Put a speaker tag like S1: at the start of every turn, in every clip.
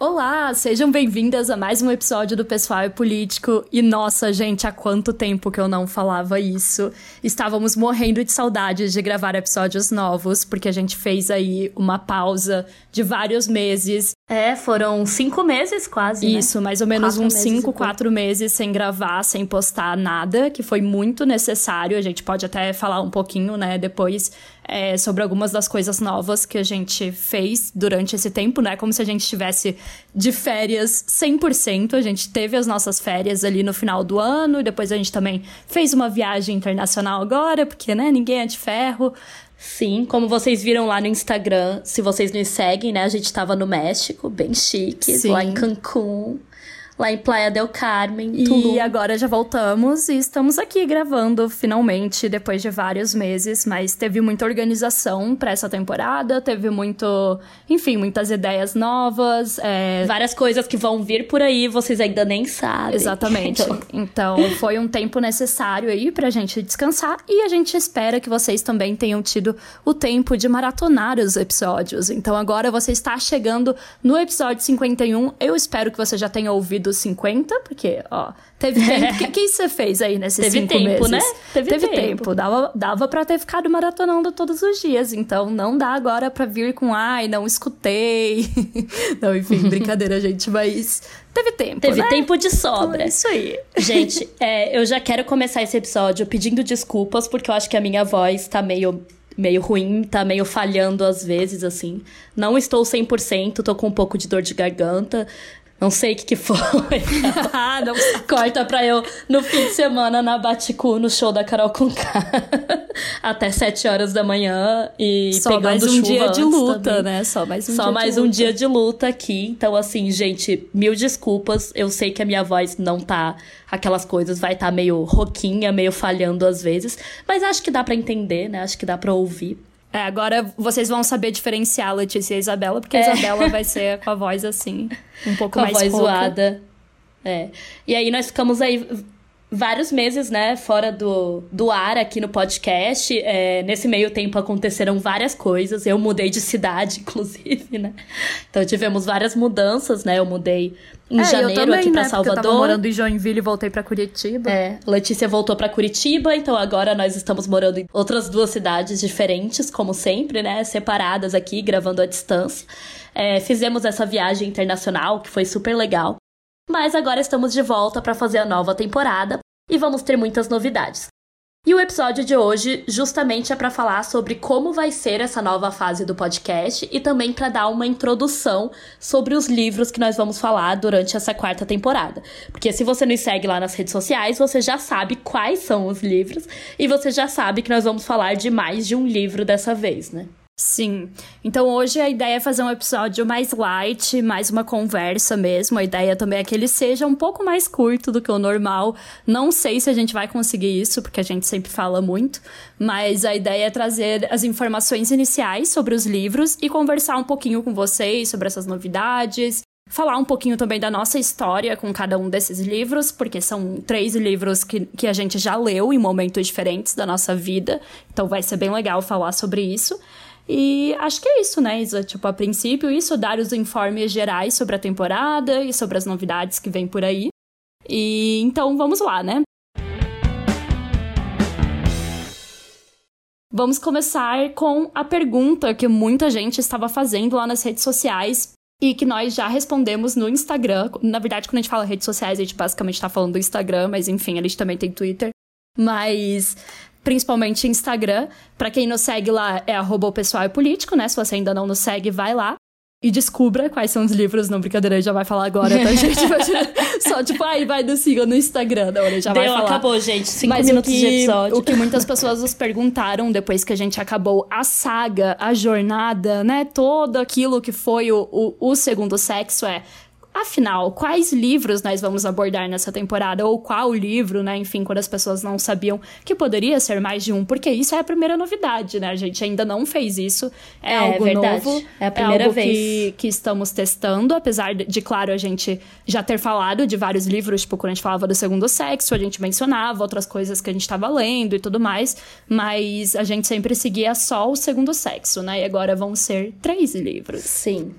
S1: Olá, sejam bem-vindas a mais um episódio do Pessoal é Político. E nossa, gente, há quanto tempo que eu não falava isso. Estávamos morrendo de saudades de gravar episódios novos, porque a gente fez aí uma pausa de vários meses.
S2: É, foram cinco meses quase.
S1: Né? Isso,
S2: né?
S1: mais ou menos quatro uns cinco, quatro meses sem gravar, sem postar nada, que foi muito necessário. A gente pode até falar um pouquinho, né, depois é, sobre algumas das coisas novas que a gente fez durante esse tempo, né? Como se a gente estivesse de férias 100%. A gente teve as nossas férias ali no final do ano, e depois a gente também fez uma viagem internacional agora, porque, né, ninguém é de ferro.
S2: Sim, como vocês viram lá no Instagram, se vocês nos seguem, né? A gente tava no México, bem chique, lá em Cancún lá em Playa del Carmen,
S1: Tulum. E agora já voltamos e estamos aqui gravando finalmente depois de vários meses, mas teve muita organização para essa temporada, teve muito, enfim, muitas ideias novas, é...
S2: várias coisas que vão vir por aí, vocês ainda nem sabem.
S1: Exatamente. então... então foi um tempo necessário aí pra gente descansar e a gente espera que vocês também tenham tido o tempo de maratonar os episódios. Então agora você está chegando no episódio 51. Eu espero que você já tenha ouvido dos 50, porque, ó, teve tempo. O que, que você fez aí nesses teve cinco
S2: tempo,
S1: meses?
S2: né?
S1: Teve, teve tempo. tempo. Dava, dava pra ter ficado maratonando todos os dias. Então, não dá agora pra vir com, ai, não escutei. não, enfim, brincadeira, gente, mas teve tempo.
S2: Teve
S1: né?
S2: tempo de sobra. Então,
S1: isso aí.
S2: Gente, é, eu já quero começar esse episódio pedindo desculpas, porque eu acho que a minha voz tá meio meio ruim, tá meio falhando às vezes, assim. Não estou 100%, tô com um pouco de dor de garganta. Não sei o que, que foi.
S1: ah, não
S2: Corta pra eu no fim de semana na Baticu, no show da Carol Conká. Até sete horas da manhã e
S1: Só
S2: pegando
S1: mais um dia de luta,
S2: também.
S1: né? Só mais um
S2: Só
S1: dia
S2: mais
S1: de
S2: um
S1: luta.
S2: dia de luta aqui. Então, assim, gente, mil desculpas. Eu sei que a minha voz não tá aquelas coisas, vai estar tá meio roquinha, meio falhando às vezes. Mas acho que dá para entender, né? Acho que dá para ouvir.
S1: É, agora vocês vão saber diferenciar a Letícia e a Isabela, porque a
S2: É.
S1: Isabela vai ser com a voz assim, um pouco
S2: Com a
S1: mais
S2: voz
S1: rouca.
S2: zoada. É. E aí nós ficamos aí vários meses, né, fora do, do ar aqui no podcast. É, nesse meio tempo aconteceram várias coisas. Eu mudei de cidade, inclusive, né? Então tivemos várias mudanças, né? Eu mudei em
S1: É,
S2: janeiro
S1: também,
S2: aqui pra
S1: né, porque Eu tava
S2: Salvador.
S1: morando em Joinville e voltei pra Curitiba.
S2: É, Letícia voltou pra Curitiba, então agora nós estamos morando em outras duas cidades diferentes, como sempre, né? Separadas aqui, gravando à distância. É, fizemos essa viagem internacional, que foi super legal. Mas agora estamos de volta para fazer a nova temporada e vamos ter muitas novidades. E o episódio de hoje justamente é para falar sobre como vai ser essa nova fase do podcast e também para dar uma introdução sobre os livros que nós vamos falar durante essa quarta temporada. Porque se você nos segue lá nas redes sociais, você já sabe quais são os livros e você já sabe que nós vamos falar de mais de um livro dessa vez, né?
S1: Sim. Então hoje a ideia é fazer um episódio mais light, mais uma conversa mesmo. A ideia também é que ele seja um pouco mais curto do que o normal. Não sei se a gente vai conseguir isso, porque a gente sempre fala muito, mas a ideia é trazer as informações iniciais sobre os livros e conversar um pouquinho com vocês sobre essas novidades. Falar um pouquinho também da nossa história com cada um desses livros, porque são três livros que, que a gente já leu em momentos diferentes da nossa vida. Então vai ser bem legal falar sobre isso. E acho que é isso, né, Isa? Tipo, a princípio, isso, dar os informes gerais sobre a temporada e sobre as novidades que vem por aí. E então vamos lá, né? Vamos começar com a pergunta que muita gente estava fazendo lá nas redes sociais e que nós já respondemos no Instagram. Na verdade, quando a gente fala redes sociais, a gente basicamente está falando do Instagram, mas enfim, a gente também tem Twitter. Mas principalmente Instagram. Para quem nos segue lá é arroba o pessoal é político, né? Se você ainda não nos segue, vai lá. E descubra quais são os livros. Não, brincadeira, ele já vai falar agora, tá, gente? Só tipo, aí vai no siga no Instagram. Não, ele já
S2: Deu,
S1: vai falar.
S2: acabou, gente. Cinco
S1: Mas
S2: minutos
S1: o que,
S2: de episódio.
S1: O que muitas pessoas nos perguntaram depois que a gente acabou a saga, a jornada, né? Todo aquilo que foi o, o, o segundo sexo é Afinal, quais livros nós vamos abordar nessa temporada? Ou qual livro, né? Enfim, quando as pessoas não sabiam que poderia ser mais de um, porque isso é a primeira novidade, né? A gente ainda não fez isso. É, é algo verdade. novo. É a primeira é algo vez. Que, que estamos testando, apesar de, de, claro, a gente já ter falado de vários livros, tipo, quando a gente falava do segundo sexo, a gente mencionava outras coisas que a gente estava lendo e tudo mais, mas a gente sempre seguia só o segundo sexo, né? E agora vão ser três livros.
S2: Sim.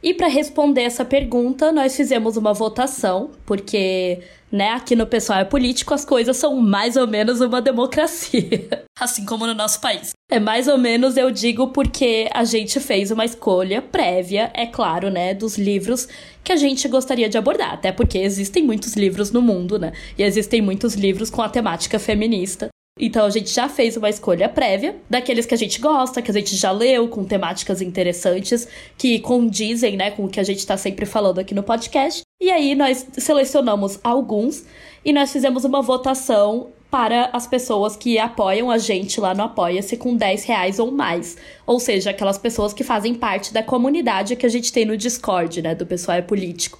S2: E para responder essa pergunta, nós fizemos uma votação, porque, né, aqui no Pessoal é Político as coisas são mais ou menos uma democracia. assim como no nosso país. É mais ou menos, eu digo, porque a gente fez uma escolha prévia, é claro, né, dos livros que a gente gostaria de abordar. Até porque existem muitos livros no mundo, né? E existem muitos livros com a temática feminista. Então a gente já fez uma escolha prévia daqueles que a gente gosta, que a gente já leu, com temáticas interessantes, que condizem, né, com o que a gente está sempre falando aqui no podcast. E aí nós selecionamos alguns e nós fizemos uma votação para as pessoas que apoiam a gente lá no Apoia-se com 10 reais ou mais. Ou seja, aquelas pessoas que fazem parte da comunidade que a gente tem no Discord, né, do pessoal é político.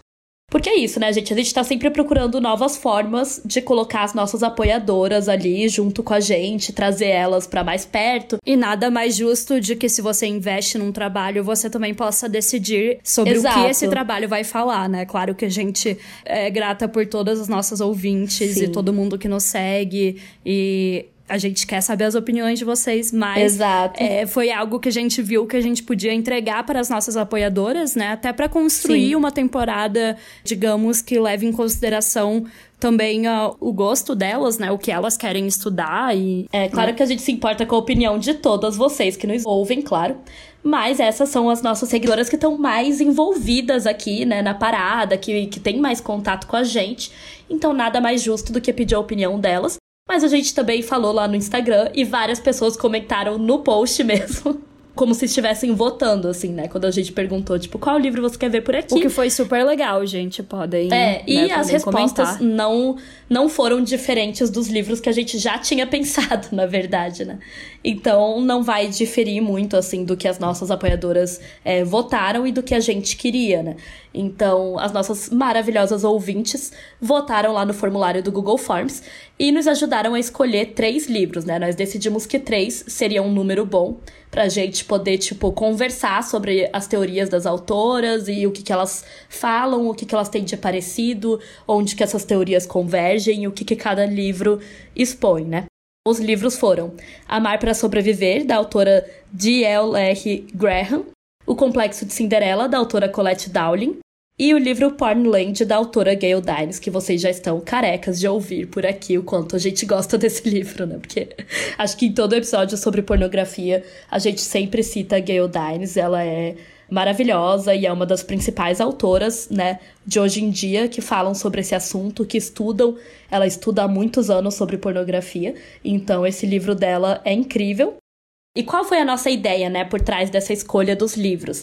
S2: Porque é isso, né, gente? A gente tá sempre procurando novas formas de colocar as nossas apoiadoras ali junto com a gente, trazer elas para mais perto.
S1: E nada mais justo de que se você investe num trabalho, você também possa decidir sobre Exato. o que esse trabalho vai falar, né? Claro que a gente é grata por todas as nossas ouvintes Sim. e todo mundo que nos segue e a gente quer saber as opiniões de vocês, mas. É, foi algo que a gente viu que a gente podia entregar para as nossas apoiadoras, né? Até para construir Sim. uma temporada, digamos, que leve em consideração também uh, o gosto delas, né? O que elas querem estudar e...
S2: É, claro né? que a gente se importa com a opinião de todas vocês que nos ouvem, claro. Mas essas são as nossas seguidoras que estão mais envolvidas aqui, né, na parada, que, que tem mais contato com a gente. Então, nada mais justo do que pedir a opinião delas. Mas a gente também falou lá no Instagram e várias pessoas comentaram no post mesmo como se estivessem votando, assim, né? Quando a gente perguntou, tipo, qual livro você quer ver por aqui?
S1: O que foi super legal, gente. Podem.
S2: É, e né, as respostas não, não foram diferentes dos livros que a gente já tinha pensado, na verdade, né? Então não vai diferir muito, assim, do que as nossas apoiadoras é, votaram e do que a gente queria, né? Então, as nossas maravilhosas ouvintes votaram lá no formulário do Google Forms e nos ajudaram a escolher três livros, né? Nós decidimos que três seria um número bom pra gente poder, tipo, conversar sobre as teorias das autoras e o que, que elas falam, o que, que elas têm de parecido, onde que essas teorias convergem e o que, que cada livro expõe, né? Os livros foram Amar para Sobreviver, da autora D.L.R. Graham, O Complexo de Cinderela, da autora Colette Dowling, e o livro Pornland, da autora Gayle Dines, que vocês já estão carecas de ouvir por aqui o quanto a gente gosta desse livro, né? Porque acho que em todo episódio sobre pornografia a gente sempre cita Gayle Dines, ela é maravilhosa e é uma das principais autoras, né, de hoje em dia que falam sobre esse assunto, que estudam. Ela estuda há muitos anos sobre pornografia, então esse livro dela é incrível. E qual foi a nossa ideia, né, por trás dessa escolha dos livros?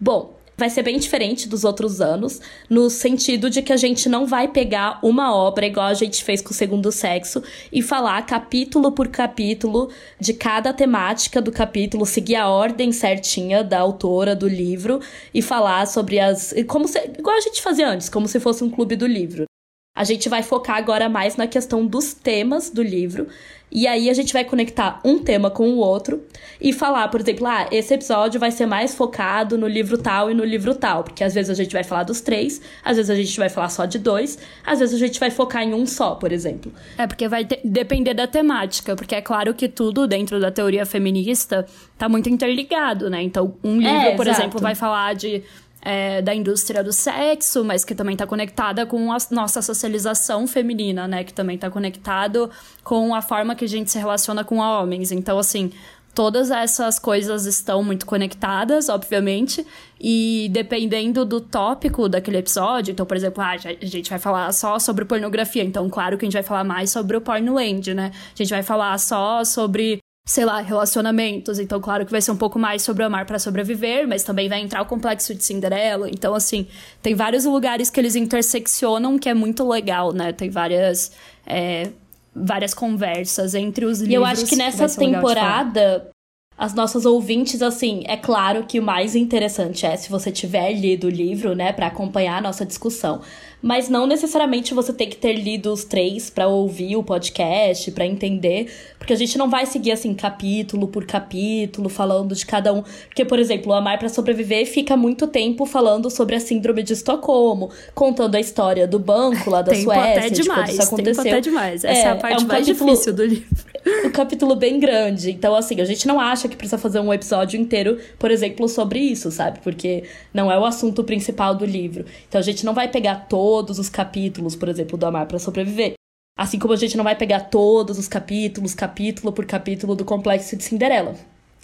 S2: Bom, vai ser bem diferente dos outros anos, no sentido de que a gente não vai pegar uma obra igual a gente fez com o Segundo Sexo e falar capítulo por capítulo de cada temática do capítulo, seguir a ordem certinha da autora do livro e falar sobre as. como se, igual a gente fazia antes, como se fosse um clube do livro. A gente vai focar agora mais na questão dos temas do livro e aí a gente vai conectar um tema com o outro e falar, por exemplo, ah, esse episódio vai ser mais focado no livro tal e no livro tal, porque às vezes a gente vai falar dos três, às vezes a gente vai falar só de dois, às vezes a gente vai focar em um só, por exemplo.
S1: É, porque vai depender da temática, porque é claro que tudo dentro da teoria feminista tá muito interligado, né? Então, um livro, é, por exemplo, vai falar de é, da indústria do sexo, mas que também está conectada com a nossa socialização feminina, né? Que também está conectado com a forma que a gente se relaciona com homens. Então, assim, todas essas coisas estão muito conectadas, obviamente, e dependendo do tópico daquele episódio, então, por exemplo, ah, a gente vai falar só sobre pornografia, então, claro que a gente vai falar mais sobre o Pornland, né? A gente vai falar só sobre sei lá, relacionamentos. Então, claro que vai ser um pouco mais sobre o amar para sobreviver, mas também vai entrar o complexo de Cinderela. Então, assim, tem vários lugares que eles interseccionam que é muito legal, né? Tem várias. É, várias conversas entre os livros.
S2: E eu acho que nessa temporada as nossas ouvintes, assim, é claro que o mais interessante é se você tiver lido o livro, né, para acompanhar a nossa discussão mas não necessariamente você tem que ter lido os três para ouvir o podcast, para entender, porque a gente não vai seguir assim capítulo por capítulo falando de cada um, porque por exemplo, o Amar para sobreviver fica muito tempo falando sobre a síndrome de Estocolmo, contando a história do banco lá da
S1: tempo
S2: Suécia,
S1: até
S2: de
S1: demais,
S2: isso aconteceu.
S1: Tempo até demais. Essa é, é a parte é um mais capítulo, difícil do livro.
S2: Um capítulo bem grande. Então, assim, a gente não acha que precisa fazer um episódio inteiro, por exemplo, sobre isso, sabe? Porque não é o assunto principal do livro. Então, a gente não vai pegar todo todos os capítulos, por exemplo, do Amar para Sobreviver. Assim como a gente não vai pegar todos os capítulos, capítulo por capítulo do Complexo de Cinderela.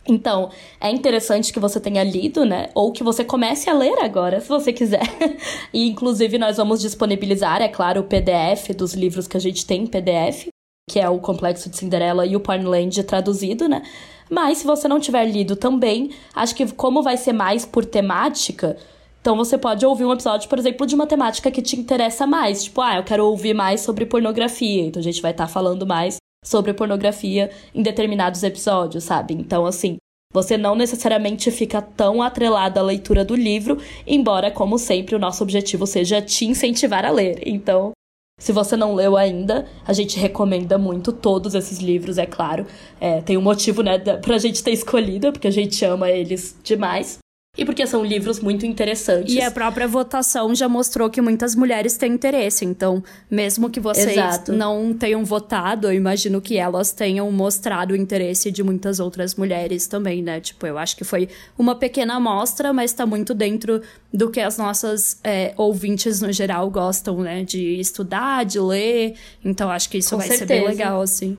S2: Então, é interessante que você tenha lido, né? Ou que você comece a ler agora, se você quiser. e, inclusive, nós vamos disponibilizar, é claro, o PDF dos livros que a gente tem em PDF, que é o Complexo de Cinderela e o Pornland traduzido, né? Mas, se você não tiver lido também, acho que como vai ser mais por temática, então você pode ouvir um episódio, por exemplo, de uma temática que te interessa mais. Tipo, ah, eu quero ouvir mais sobre pornografia. Então a gente vai estar tá falando mais sobre pornografia em determinados episódios, sabe? Então, assim, você não necessariamente fica tão atrelado à leitura do livro, embora, como sempre, o nosso objetivo seja te incentivar a ler. Então, se você não leu ainda, a gente recomenda muito todos esses livros, é claro. É, tem um motivo, né, pra gente ter escolhido, porque a gente ama eles demais e porque são livros muito interessantes.
S1: E a própria votação já mostrou que muitas mulheres têm interesse. Então, mesmo que vocês Exato. não tenham votado, eu imagino que elas tenham mostrado o interesse de muitas outras mulheres também, né? Tipo, eu acho que foi uma pequena amostra, mas tá muito dentro do que as nossas é, ouvintes no geral gostam, né? De estudar, de ler. Então, acho que isso Com vai certeza. ser bem legal, assim.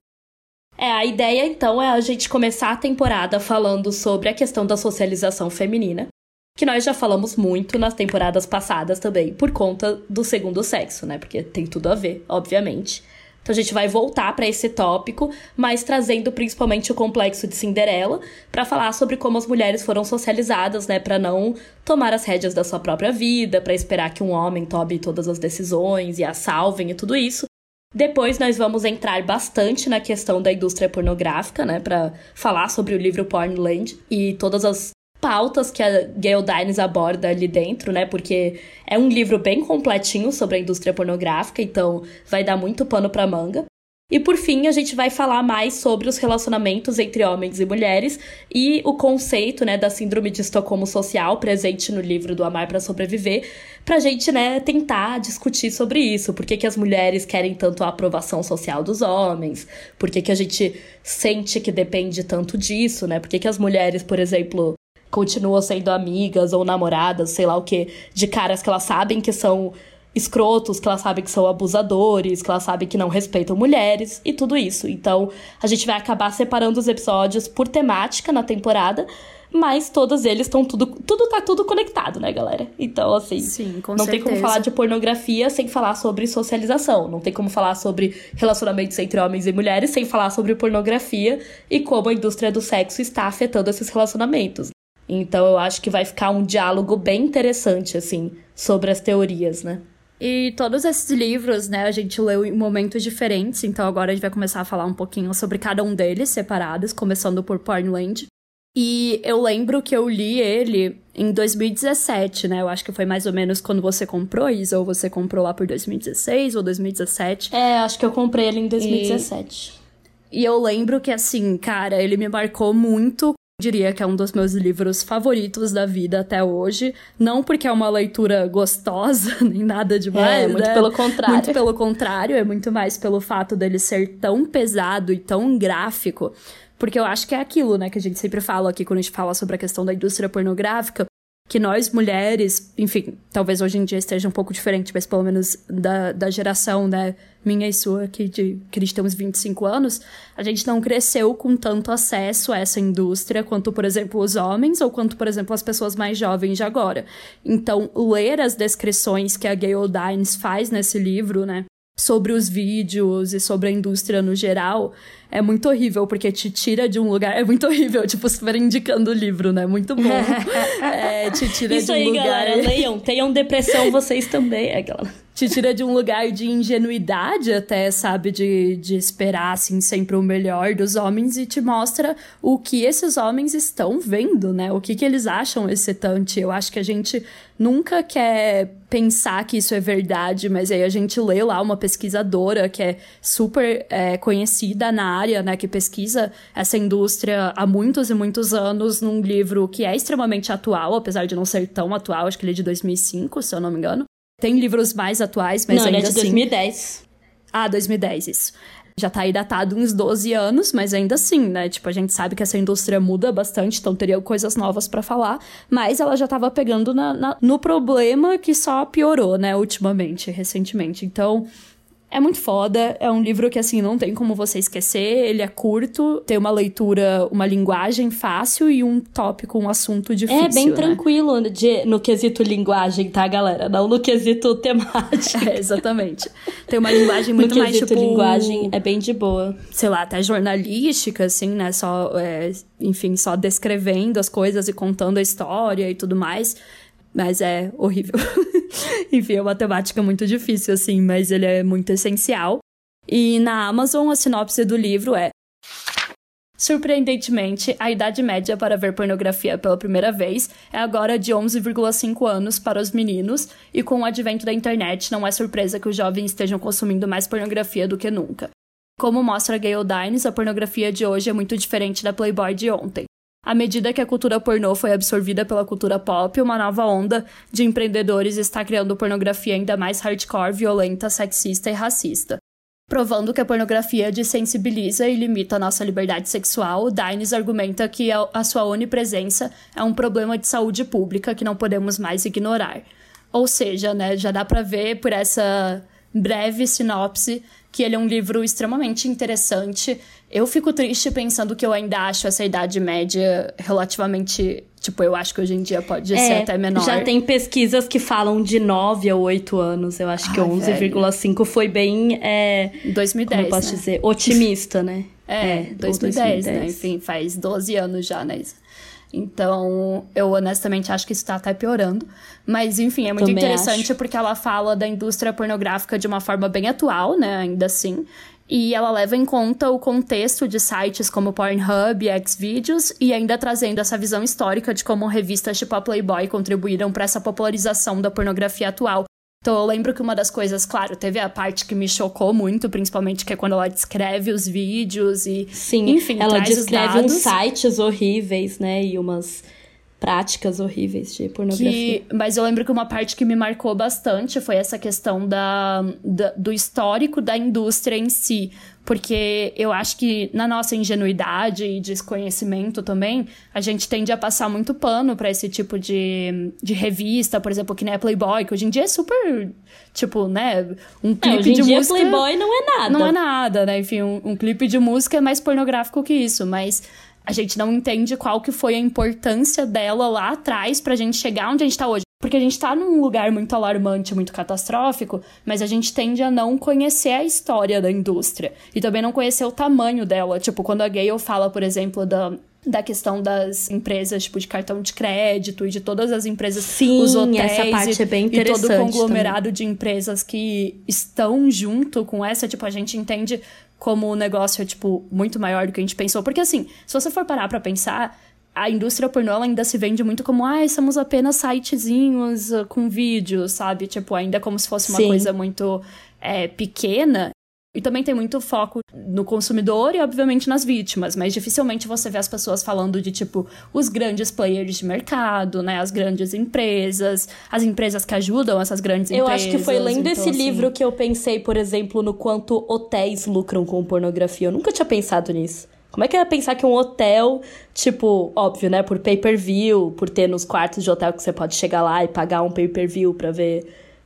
S2: É, a ideia então é a gente começar a temporada falando sobre a questão da socialização feminina, que nós já falamos muito nas temporadas passadas também, por conta do segundo sexo, né? Porque tem tudo a ver, obviamente. Então a gente vai voltar para esse tópico, mas trazendo principalmente o complexo de Cinderela, para falar sobre como as mulheres foram socializadas, né, para não tomar as rédeas da sua própria vida, para esperar que um homem tome todas as decisões e a salvem e tudo isso. Depois nós vamos entrar bastante na questão da indústria pornográfica, né, para falar sobre o livro Pornland e todas as pautas que a Gail Dines aborda ali dentro, né? Porque é um livro bem completinho sobre a indústria pornográfica, então vai dar muito pano para manga. E por fim, a gente vai falar mais sobre os relacionamentos entre homens e mulheres e o conceito, né, da síndrome de Estocolmo social presente no livro do Amar para Sobreviver, pra gente, né, tentar discutir sobre isso. Por que, que as mulheres querem tanto a aprovação social dos homens? Por que, que a gente sente que depende tanto disso, né? Por que, que as mulheres, por exemplo, continuam sendo amigas ou namoradas, sei lá o que, de caras que elas sabem que são escrotos, que ela sabe que são abusadores, que ela sabe que não respeitam mulheres e tudo isso. Então, a gente vai acabar separando os episódios por temática na temporada, mas todos eles estão tudo tudo tá tudo conectado, né, galera? Então, assim,
S1: Sim,
S2: não
S1: certeza.
S2: tem como falar de pornografia sem falar sobre socialização, não tem como falar sobre relacionamentos entre homens e mulheres sem falar sobre pornografia e como a indústria do sexo está afetando esses relacionamentos. Então, eu acho que vai ficar um diálogo bem interessante assim sobre as teorias, né?
S1: E todos esses livros, né, a gente leu em momentos diferentes, então agora a gente vai começar a falar um pouquinho sobre cada um deles separados, começando por Pornland. E eu lembro que eu li ele em 2017, né? Eu acho que foi mais ou menos quando você comprou, Isa, ou você comprou lá por 2016 ou 2017.
S2: É, acho que eu comprei ele em 2017.
S1: E, e eu lembro que, assim, cara, ele me marcou muito diria que é um dos meus livros favoritos da vida até hoje. Não porque é uma leitura gostosa, nem nada demais.
S2: É, muito
S1: né?
S2: pelo contrário.
S1: Muito pelo contrário, é muito mais pelo fato dele ser tão pesado e tão gráfico. Porque eu acho que é aquilo, né, que a gente sempre fala aqui quando a gente fala sobre a questão da indústria pornográfica que nós mulheres, enfim, talvez hoje em dia esteja um pouco diferente, mas pelo menos da, da geração, né, minha e sua, que, de, uns 25 anos, a gente não cresceu com tanto acesso a essa indústria quanto, por exemplo, os homens ou quanto, por exemplo, as pessoas mais jovens de agora. Então, ler as descrições que a Gayle Dines faz nesse livro, né, sobre os vídeos e sobre a indústria no geral, é muito horrível, porque te tira de um lugar. É muito horrível, tipo, super indicando o livro, né? Muito bom. é, te tira
S2: Isso
S1: de um
S2: aí,
S1: lugar.
S2: galera, leiam. Tenham depressão vocês também. É, galera.
S1: Te tira de um lugar de ingenuidade até, sabe? De, de esperar, assim, sempre o melhor dos homens e te mostra o que esses homens estão vendo, né? O que, que eles acham excitante. Eu acho que a gente nunca quer pensar que isso é verdade, mas aí a gente lê lá uma pesquisadora que é super é, conhecida na área, né? Que pesquisa essa indústria há muitos e muitos anos num livro que é extremamente atual, apesar de não ser tão atual, acho que ele é de 2005, se eu não me engano. Tem livros mais atuais, mas
S2: Não,
S1: ainda
S2: ele é de
S1: assim...
S2: 2010.
S1: Ah, 2010, isso. Já tá aí datado uns 12 anos, mas ainda assim, né? Tipo, a gente sabe que essa indústria muda bastante, então teria coisas novas para falar. Mas ela já tava pegando na, na, no problema que só piorou, né? Ultimamente, recentemente. Então, é muito foda, é um livro que, assim, não tem como você esquecer, ele é curto, tem uma leitura, uma linguagem fácil e um tópico, um assunto difícil,
S2: É bem
S1: né?
S2: tranquilo de, no quesito linguagem, tá, galera? Não no quesito temática.
S1: É, exatamente. Tem uma linguagem muito
S2: no
S1: mais,
S2: quesito
S1: tipo...
S2: linguagem é bem de boa.
S1: sei lá, até jornalística, assim, né? Só, é, enfim, só descrevendo as coisas e contando a história e tudo mais. Mas é horrível. enfim, é uma temática muito difícil, assim, mas ele é muito essencial. E na Amazon, a sinopse do livro é. Surpreendentemente, a idade média para ver pornografia pela primeira vez é agora de 11,5 anos para os meninos, e com o advento da internet, não é surpresa que os jovens estejam consumindo mais pornografia do que nunca. Como mostra Gayle Dines, a pornografia de hoje é muito diferente da Playboy de ontem. À medida que a cultura pornô foi absorvida pela cultura pop, uma nova onda de empreendedores está criando pornografia ainda mais hardcore, violenta, sexista e racista. Provando que a pornografia desensibiliza e limita a nossa liberdade sexual, Dines argumenta que a sua onipresença é um problema de saúde pública que não podemos mais ignorar. Ou seja, né, já dá para ver por essa breve sinopse que ele é um livro extremamente interessante. Eu fico triste pensando que eu ainda acho essa idade média relativamente. Tipo, eu acho que hoje em dia pode
S2: É,
S1: ser até menor.
S2: Já tem pesquisas que falam de 9 a 8 anos. Eu acho que
S1: Ai,
S2: 11,5 foi bem. É,
S1: 2010.
S2: como eu posso
S1: né?
S2: dizer? Otimista, né?
S1: É,
S2: ou
S1: 2010, né? Enfim, faz 12 anos já, né? Então, eu honestamente acho que isso tá até piorando. Mas, enfim, é muito
S2: Também
S1: interessante
S2: acho.
S1: porque ela fala da indústria pornográfica de uma forma bem atual, né? Ainda assim. E ela leva em conta o contexto de sites como Pornhub e Xvideos e ainda trazendo essa visão histórica de como revistas tipo a Playboy contribuíram para essa popularização da pornografia atual. Então eu lembro que uma das coisas, claro, teve a parte que me chocou muito, principalmente que é quando ela descreve os vídeos e
S2: Sim,
S1: enfim,
S2: ela descreve uns sites horríveis, né? E umas práticas horríveis de pornografia.
S1: Que, mas eu lembro que uma parte que me marcou bastante foi essa questão da, da- do histórico da indústria em si. Porque eu acho que na nossa ingenuidade e desconhecimento também, a gente tende a passar muito pano pra esse tipo de, de revista, por exemplo, que nem a Playboy, que hoje em dia é super, tipo, né, um
S2: É,
S1: clipe
S2: hoje em
S1: de
S2: dia
S1: música...
S2: Playboy não é nada.
S1: Não é nada, né? Enfim, um, um clipe de música é mais pornográfico que isso, mas a gente não entende qual que foi a importância dela lá atrás pra gente chegar onde a gente tá hoje. Porque a gente tá num lugar muito alarmante, muito catastrófico, mas a gente tende a não conhecer a história da indústria. E também não conhecer o tamanho dela. Tipo, quando a Gale fala, por exemplo, da, da questão das empresas, tipo, de cartão de crédito e de todas as empresas,
S2: Sim,
S1: os hotéis
S2: essa parte
S1: e,
S2: é bem
S1: e todo o conglomerado de empresas que estão junto com essa, tipo, a gente entende como o negócio é, tipo, muito maior do que a gente pensou. Porque, assim, se você for parar pra pensar, a indústria pornô ainda se vende muito como, ah, somos apenas sitezinhos uh, com vídeos, sabe? Tipo, ainda como se fosse uma
S2: Sim.
S1: coisa muito é, pequena. E também tem muito foco no consumidor e, obviamente, nas vítimas, mas dificilmente você vê as pessoas falando de, tipo, os grandes players de mercado, né? As grandes empresas, as empresas que ajudam essas grandes
S2: Eu
S1: empresas.
S2: acho que foi lendo
S1: então,
S2: esse
S1: assim,
S2: livro que eu pensei, por exemplo, no quanto hotéis lucram com pornografia. Eu nunca tinha pensado nisso. Como é que ia pensar que um hotel, tipo, óbvio, né, por pay-per-view, por ter nos quartos de hotel que você pode chegar lá e pagar um pay-per-view pra ver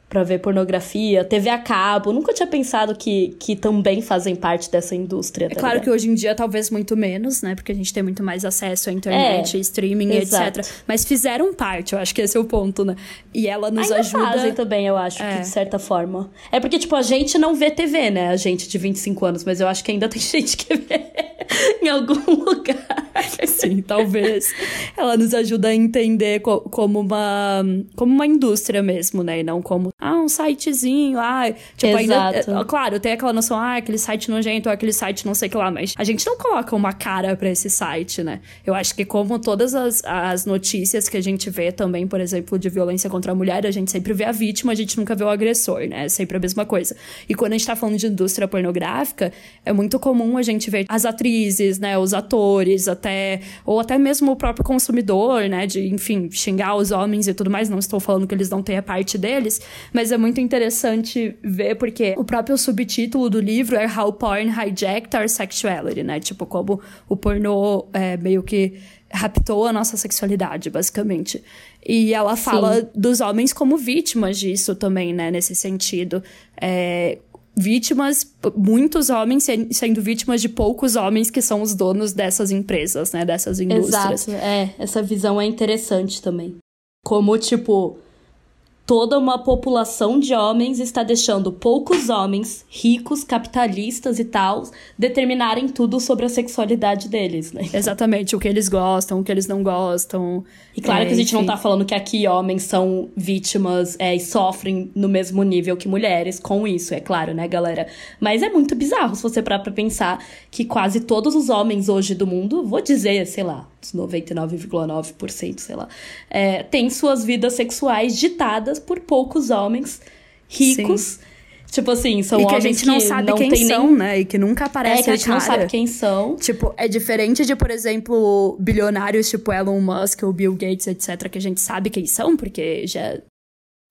S2: para ver pornografia, TV a cabo. Nunca tinha pensado que, que também fazem parte dessa indústria.
S1: É
S2: tá
S1: claro
S2: ligado?
S1: que hoje em dia talvez muito menos, né? Porque a gente tem muito mais acesso à internet,
S2: É,
S1: streaming,
S2: exato.
S1: etc. Mas fizeram parte, eu acho que esse é o ponto, né? E ela nos
S2: Ainda
S1: ajuda.
S2: fazem também, eu acho,
S1: É.
S2: que de certa forma. É porque, tipo, a gente não vê TV, né? A gente de 25 anos, mas eu acho que ainda tem gente que vê em algum lugar.
S1: Sim, talvez. Ela nos ajuda a entender co- como uma como uma indústria mesmo, né? E não como ah, um sitezinho, ah, tipo,
S2: Exato.
S1: ainda, é, claro, tem aquela noção, ah, aquele site nojento, ou aquele site não sei o que lá, mas a gente não coloca uma cara pra esse site, né? Eu acho que como todas as, as notícias que a gente vê também, por exemplo, de violência contra a mulher, a gente sempre vê a vítima, a gente nunca vê o agressor, né? É sempre a mesma coisa. E quando a gente tá falando de indústria pornográfica, é muito comum a gente ver as atrizes, né, os atores, até ou até mesmo o próprio consumidor, né, de, enfim, xingar os homens e tudo mais, não estou falando que eles não têm a parte deles, mas é muito interessante ver porque o próprio subtítulo do livro é How Porn Hijacked Our Sexuality, né? Tipo, como o pornô é, meio que raptou a nossa sexualidade, basicamente. E ela fala dos homens como vítimas disso também, né? Nesse sentido. É, vítimas, muitos homens se- sendo vítimas de poucos homens que são os donos dessas empresas, né? Dessas indústrias.
S2: Exato, é. Essa visão é interessante também. Como, tipo, toda uma população de homens está deixando poucos homens, ricos, capitalistas e tal, determinarem tudo sobre a sexualidade deles, né?
S1: Exatamente, o que eles gostam, o que eles não gostam.
S2: E claro
S1: É,
S2: que a gente não
S1: enfim.
S2: tá falando que aqui homens são vítimas é, e sofrem no mesmo nível que mulheres com isso, é claro, né, galera? Mas é muito bizarro se você parar pra pensar que quase todos os homens hoje do mundo, vou dizer, sei lá, 99,9%, sei lá, é, têm suas vidas sexuais ditadas por poucos homens ricos. Tipo assim, são
S1: e que a gente não sabe quem
S2: tem
S1: são,
S2: nem...
S1: né? E que nunca aparece
S2: É, que a
S1: a
S2: gente não
S1: cara.
S2: sabe quem são.
S1: Tipo, é diferente de, por exemplo, bilionários tipo Elon Musk ou Bill Gates, etc., que a gente sabe quem são, porque já.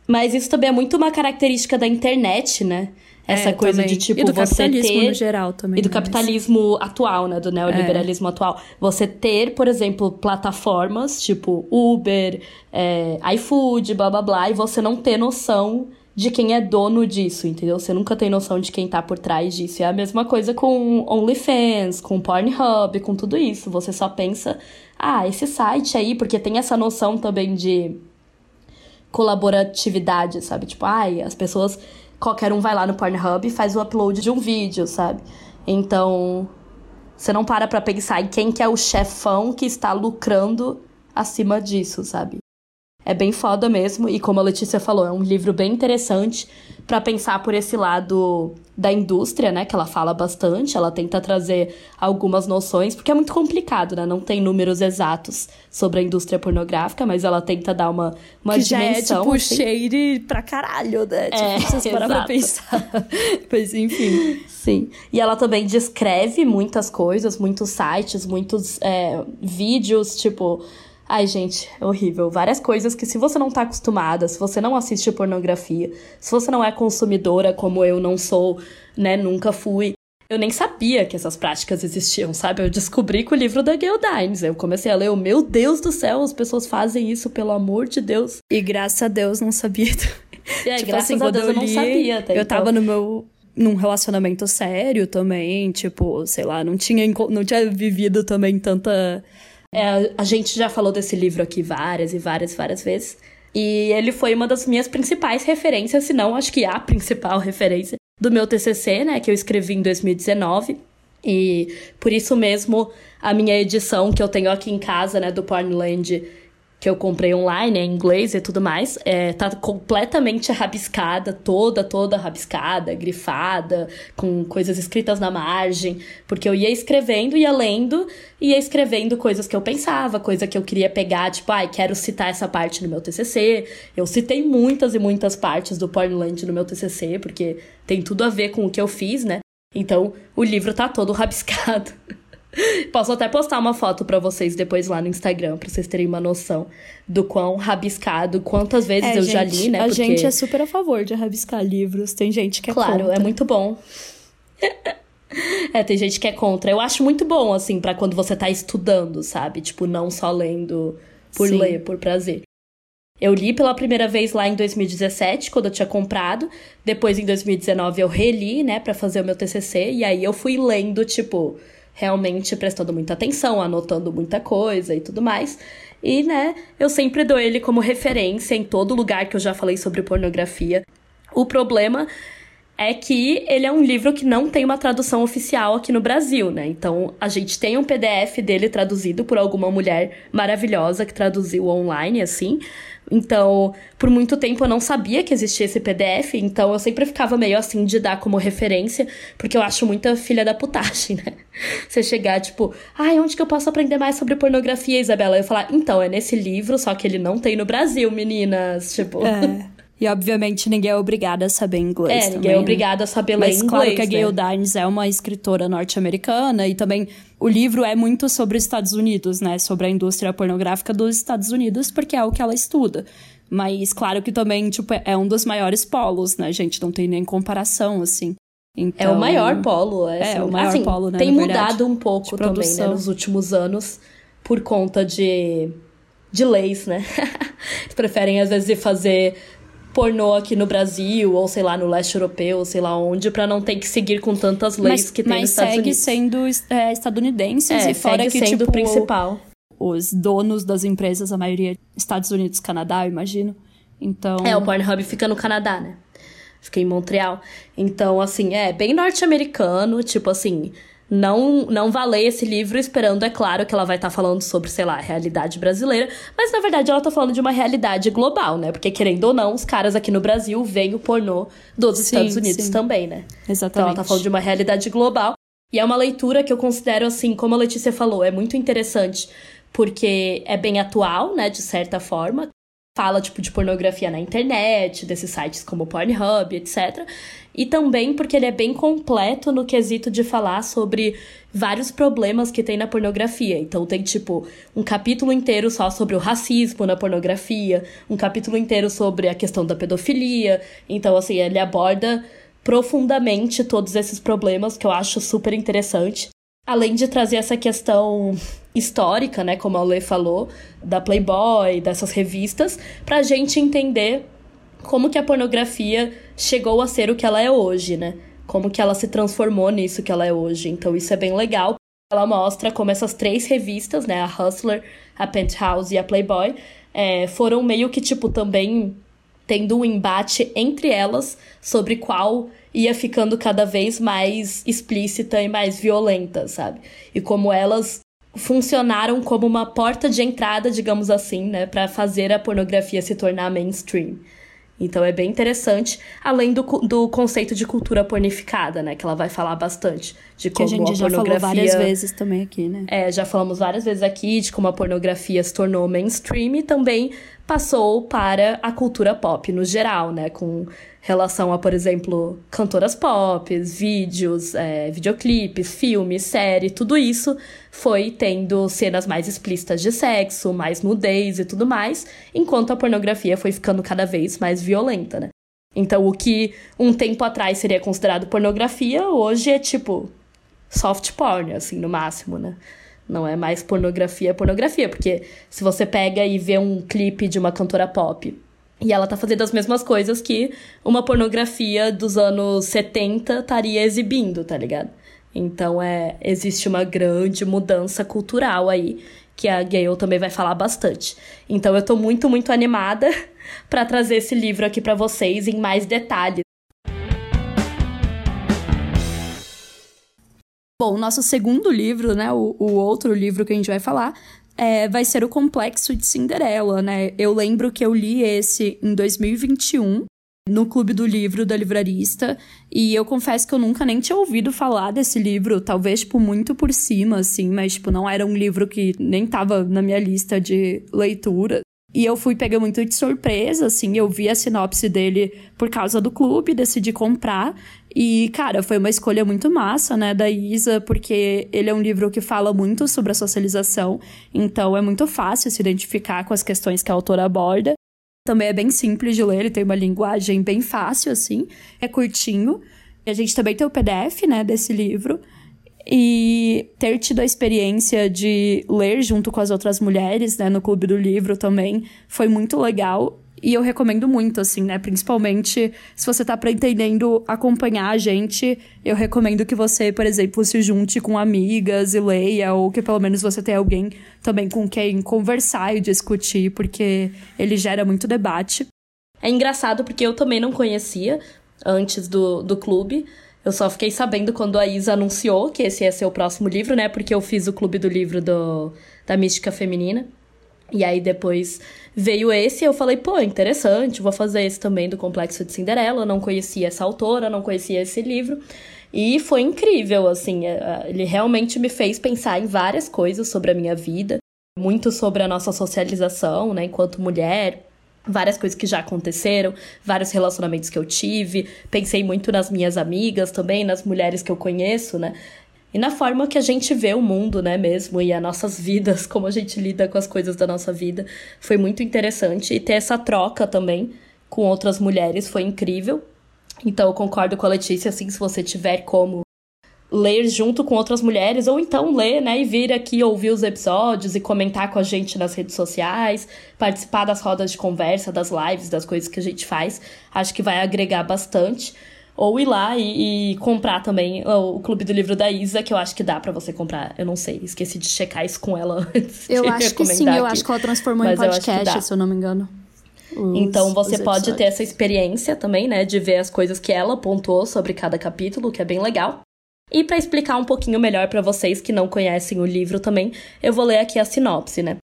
S2: Mas isso também é muito uma característica da internet, né? Essa
S1: É,
S2: coisa
S1: também.
S2: de tipo
S1: E do
S2: você
S1: capitalismo
S2: ter
S1: no geral também.
S2: e do
S1: né?
S2: capitalismo atual, né, do neoliberalismo atual. Você ter, por exemplo, plataformas tipo Uber, é, iFood, blá blá blá, e você não ter noção de quem é dono disso, entendeu? Você nunca tem noção de quem tá por trás disso. E é a mesma coisa com OnlyFans, com Pornhub, com tudo isso. Você só pensa, ah, esse site aí, porque tem essa noção também de colaboratividade, sabe? Tipo, ai, as pessoas. Qualquer um vai lá no Pornhub e faz o upload de um vídeo, sabe? Então. Você não para pra pensar em quem que é o chefão que está lucrando acima disso, sabe? É bem foda mesmo, e como a Letícia falou, é um livro bem interessante pra pensar por esse lado da indústria, né? Que ela fala bastante, ela tenta trazer algumas noções, porque é muito complicado, né? Não tem números exatos sobre a indústria pornográfica, mas ela tenta dar uma, uma
S1: que já é,
S2: dimensão.
S1: tipo,
S2: assim.
S1: shade pra caralho, né? Tipo,
S2: É,
S1: vocês parar pra pensar. Mas, enfim.
S2: Sim. E ela também descreve muitas coisas, muitos sites, muitos é, vídeos, tipo. Ai, gente, é horrível. Várias coisas que, se você não tá acostumada, se você não assiste pornografia, se você não é consumidora, como eu não sou, né, nunca fui. Eu nem sabia que essas práticas existiam, sabe? Eu descobri com o livro da Gail Dines. Eu comecei a ler, eu, meu Deus do céu, as pessoas fazem isso, pelo amor de Deus.
S1: E graças a Deus não sabia.
S2: É,
S1: tipo
S2: graças
S1: assim,
S2: a Deus
S1: eu
S2: eu não
S1: li,
S2: sabia até
S1: Eu
S2: então.
S1: tava no meu num relacionamento sério também, tipo, sei lá, não tinha não tinha vivido também tanta
S2: É, a gente já falou desse livro aqui várias e várias, várias vezes. E ele foi uma das minhas principais referências, se não, acho que a principal referência do meu TCC, né, que eu escrevi em 2019. E por isso mesmo, a minha edição que eu tenho aqui em casa, né, do Pornland, que eu comprei online, é em inglês e tudo mais, é, tá completamente rabiscada, toda, toda rabiscada, grifada, com coisas escritas na margem, porque eu ia escrevendo, ia lendo, ia escrevendo coisas que eu pensava, coisa que eu queria pegar, tipo, ai, quero citar essa parte no meu TCC. Eu citei muitas e muitas partes do Pornland no meu TCC, porque tem tudo a ver com o que eu fiz, né? Então, o livro tá todo rabiscado. Posso até postar uma foto pra vocês depois lá no Instagram, pra vocês terem uma noção do quão rabiscado, quantas vezes eu já li, né?
S1: A
S2: Porque,
S1: gente é super a favor de rabiscar livros, tem gente que é
S2: claro,
S1: contra.
S2: é muito bom. é, tem gente que é contra. Eu acho muito bom, assim, pra quando você tá estudando, sabe? Tipo, não só lendo por
S1: Sim.
S2: ler, por prazer. Eu li pela primeira vez lá em 2017, quando eu tinha comprado. Depois, em 2019, eu reli, né, para fazer o meu TCC. E aí eu fui lendo, tipo, realmente prestando muita atenção, anotando muita coisa e tudo mais. E, né, eu sempre dou ele como referência em todo lugar que eu já falei sobre pornografia. O problema é que ele é um livro que não tem uma tradução oficial aqui no Brasil, né? Então, a gente tem um PDF dele traduzido por alguma mulher maravilhosa que traduziu online, assim. Então, por muito tempo eu não sabia que existia esse PDF, então eu sempre ficava meio assim de dar como referência, porque eu acho muita filha da putagem, né? Você chegar, tipo, ai, onde que eu posso aprender mais sobre pornografia, Isabela? Eu falar, então, é nesse livro, só que ele não tem no Brasil, meninas. Tipo.
S1: É. E obviamente ninguém é obrigado a saber inglês.
S2: É,
S1: também,
S2: ninguém é obrigado a saber ler
S1: Mas
S2: inglês.
S1: claro que a
S2: né?
S1: Gayle Dines é uma escritora norte-americana e também o livro é muito sobre os Estados Unidos, né? Sobre a indústria pornográfica dos Estados Unidos, porque é o que ela estuda. Mas claro que também, tipo, é um dos maiores polos, né, gente? Não tem nem comparação, assim. Então,
S2: É o maior polo. É,
S1: É,
S2: assim,
S1: o maior
S2: assim,
S1: polo, né,
S2: Tem mudado um pouco também, né, nos últimos anos, por conta de, de leis, né? Eles preferem, às vezes, fazer pornô aqui no Brasil, ou sei lá, no leste europeu, sei lá onde, pra não ter que seguir com tantas leis
S1: mas,
S2: que tem
S1: mas
S2: nos Estados
S1: segue
S2: Unidos.
S1: sendo é, estadunidenses
S2: é,
S1: e fora
S2: segue
S1: que,
S2: sendo
S1: tipo,
S2: o principal.
S1: os donos das empresas, a maioria Estados Unidos, Canadá, eu imagino. Então,
S2: É, o Pornhub fica no Canadá, né? Fica em Montreal. Então, assim, é bem norte-americano, tipo assim, não não vá ler esse livro esperando, é claro, que ela vai estar falando sobre, sei lá, a realidade brasileira, mas na verdade ela tá falando de uma realidade global, né? Porque querendo ou não, os caras aqui no Brasil veem o pornô dos
S1: Sim,
S2: Estados Unidos
S1: sim.
S2: também, né? Então
S1: exatamente.
S2: ela tá falando de uma realidade global. E é uma leitura que eu considero, assim, como a Letícia falou, é muito interessante, porque é bem atual, né, de certa forma. Fala, tipo, de pornografia na internet, desses sites como Pornhub, etc. E também porque ele é bem completo no quesito de falar sobre vários problemas que tem na pornografia. Então tem, tipo, um capítulo inteiro só sobre o racismo na pornografia, um capítulo inteiro sobre a questão da pedofilia. Então, assim, ele aborda profundamente todos esses problemas que eu acho super interessante. Além de trazer essa questão histórica, né, como a Lê falou, da Playboy, dessas revistas, pra gente entender como que a pornografia chegou a ser o que ela é hoje, né? Como que ela se transformou nisso que ela é hoje. Então isso é bem legal. Ela mostra como essas três revistas, né, a Hustler, a Penthouse e a Playboy, é, foram meio que, tipo, também tendo um embate entre elas sobre qual ia ficando cada vez mais explícita e mais violenta, sabe? E como elas funcionaram como uma porta de entrada, digamos assim, né, para fazer a pornografia se tornar mainstream. Então é bem interessante, além do, do conceito de cultura pornificada, né, que ela vai falar bastante de
S1: que
S2: como
S1: a gente já falou
S2: pornografia
S1: várias vezes também aqui, né?
S2: é, já falamos várias vezes aqui de como a pornografia se tornou mainstream e também passou para a cultura pop no geral, né? Com relação a, por exemplo, cantoras pop, vídeos, é, videoclipes, filmes, série, tudo isso foi tendo cenas mais explícitas de sexo, mais nudez e tudo mais, enquanto a pornografia foi ficando cada vez mais violenta, né? Então, o que um tempo atrás seria considerado pornografia, hoje é tipo soft porn, assim, no máximo, né? Não é mais pornografia, é pornografia, porque se você pega e vê um clipe de uma cantora pop e ela tá fazendo as mesmas coisas que uma pornografia dos anos 70 estaria exibindo, tá ligado? Então é, existe uma grande mudança cultural aí, que a Gayle também vai falar bastante. Então eu tô muito, muito animada pra trazer esse livro aqui pra vocês em mais detalhes.
S1: Bom, o nosso segundo livro, né, o, o outro livro que a gente vai falar, é, vai ser o Complexo de Cinderela, né? Eu lembro que eu li esse em 2021 no Clube do Livro da Livrarista e eu confesso que eu nunca nem tinha ouvido falar desse livro, talvez tipo muito por cima assim, mas tipo não era um livro que nem tava na minha lista de leitura. E eu fui pegar muito de surpresa, assim, eu vi a sinopse dele por causa do clube, decidi comprar. E, cara, foi uma escolha muito massa, né, da Isa, porque ele é um livro que fala muito sobre a socialização, então é muito fácil se identificar com as questões que a autora aborda. Também é bem simples de ler, ele tem uma linguagem bem fácil, assim, é curtinho. E a gente também tem o PDF, né, desse livro. E ter tido a experiência de ler junto com as outras mulheres, né, no Clube do Livro também, foi muito legal. E eu recomendo muito, assim, né? Principalmente se você tá pretendendo acompanhar a gente, eu recomendo que você, por exemplo, se junte com amigas e leia, ou que pelo menos você tenha alguém também com quem conversar e discutir, porque ele gera muito debate.
S2: É engraçado porque eu também não conhecia antes do, do clube. Eu só fiquei sabendo quando a Isa anunciou que esse ia ser o próximo livro, né? Porque eu fiz o clube do livro do, da mística feminina. E aí depois veio esse e eu falei, pô, interessante, vou fazer esse também do Complexo de Cinderela. Não conhecia essa autora, não conhecia esse livro. E foi incrível, assim, é, é, ele realmente me fez pensar em várias coisas sobre a minha vida, muito sobre a nossa socialização, né, enquanto mulher, várias coisas que já aconteceram, vários relacionamentos que eu tive, pensei muito nas minhas amigas também, nas mulheres que eu conheço, né? E na forma que a gente vê o mundo, né, mesmo, e as nossas vidas, como a gente lida com as coisas da nossa vida, foi muito interessante. E ter essa troca também com outras mulheres foi incrível. Então eu concordo com a Letícia, assim, se você tiver como ler junto com outras mulheres, ou então ler, né, e vir aqui ouvir os episódios e comentar com a gente nas redes sociais, participar das rodas de conversa, das lives, das coisas que a gente faz, acho que vai agregar bastante. Ou ir lá e, e comprar também o, o, Clube do Livro da Isa, que eu acho que dá para você comprar. Eu não sei, esqueci de checar isso com ela antes.
S1: Eu acho que sim, aqui. eu acho que ela transformou Mas em podcast, se eu não me engano.
S2: Os, então você pode ter essa experiência também, né, de ver as coisas que ela pontuou sobre cada capítulo, que é bem legal. E para explicar um pouquinho melhor para vocês que não conhecem o livro também, eu vou ler aqui a sinopse, né?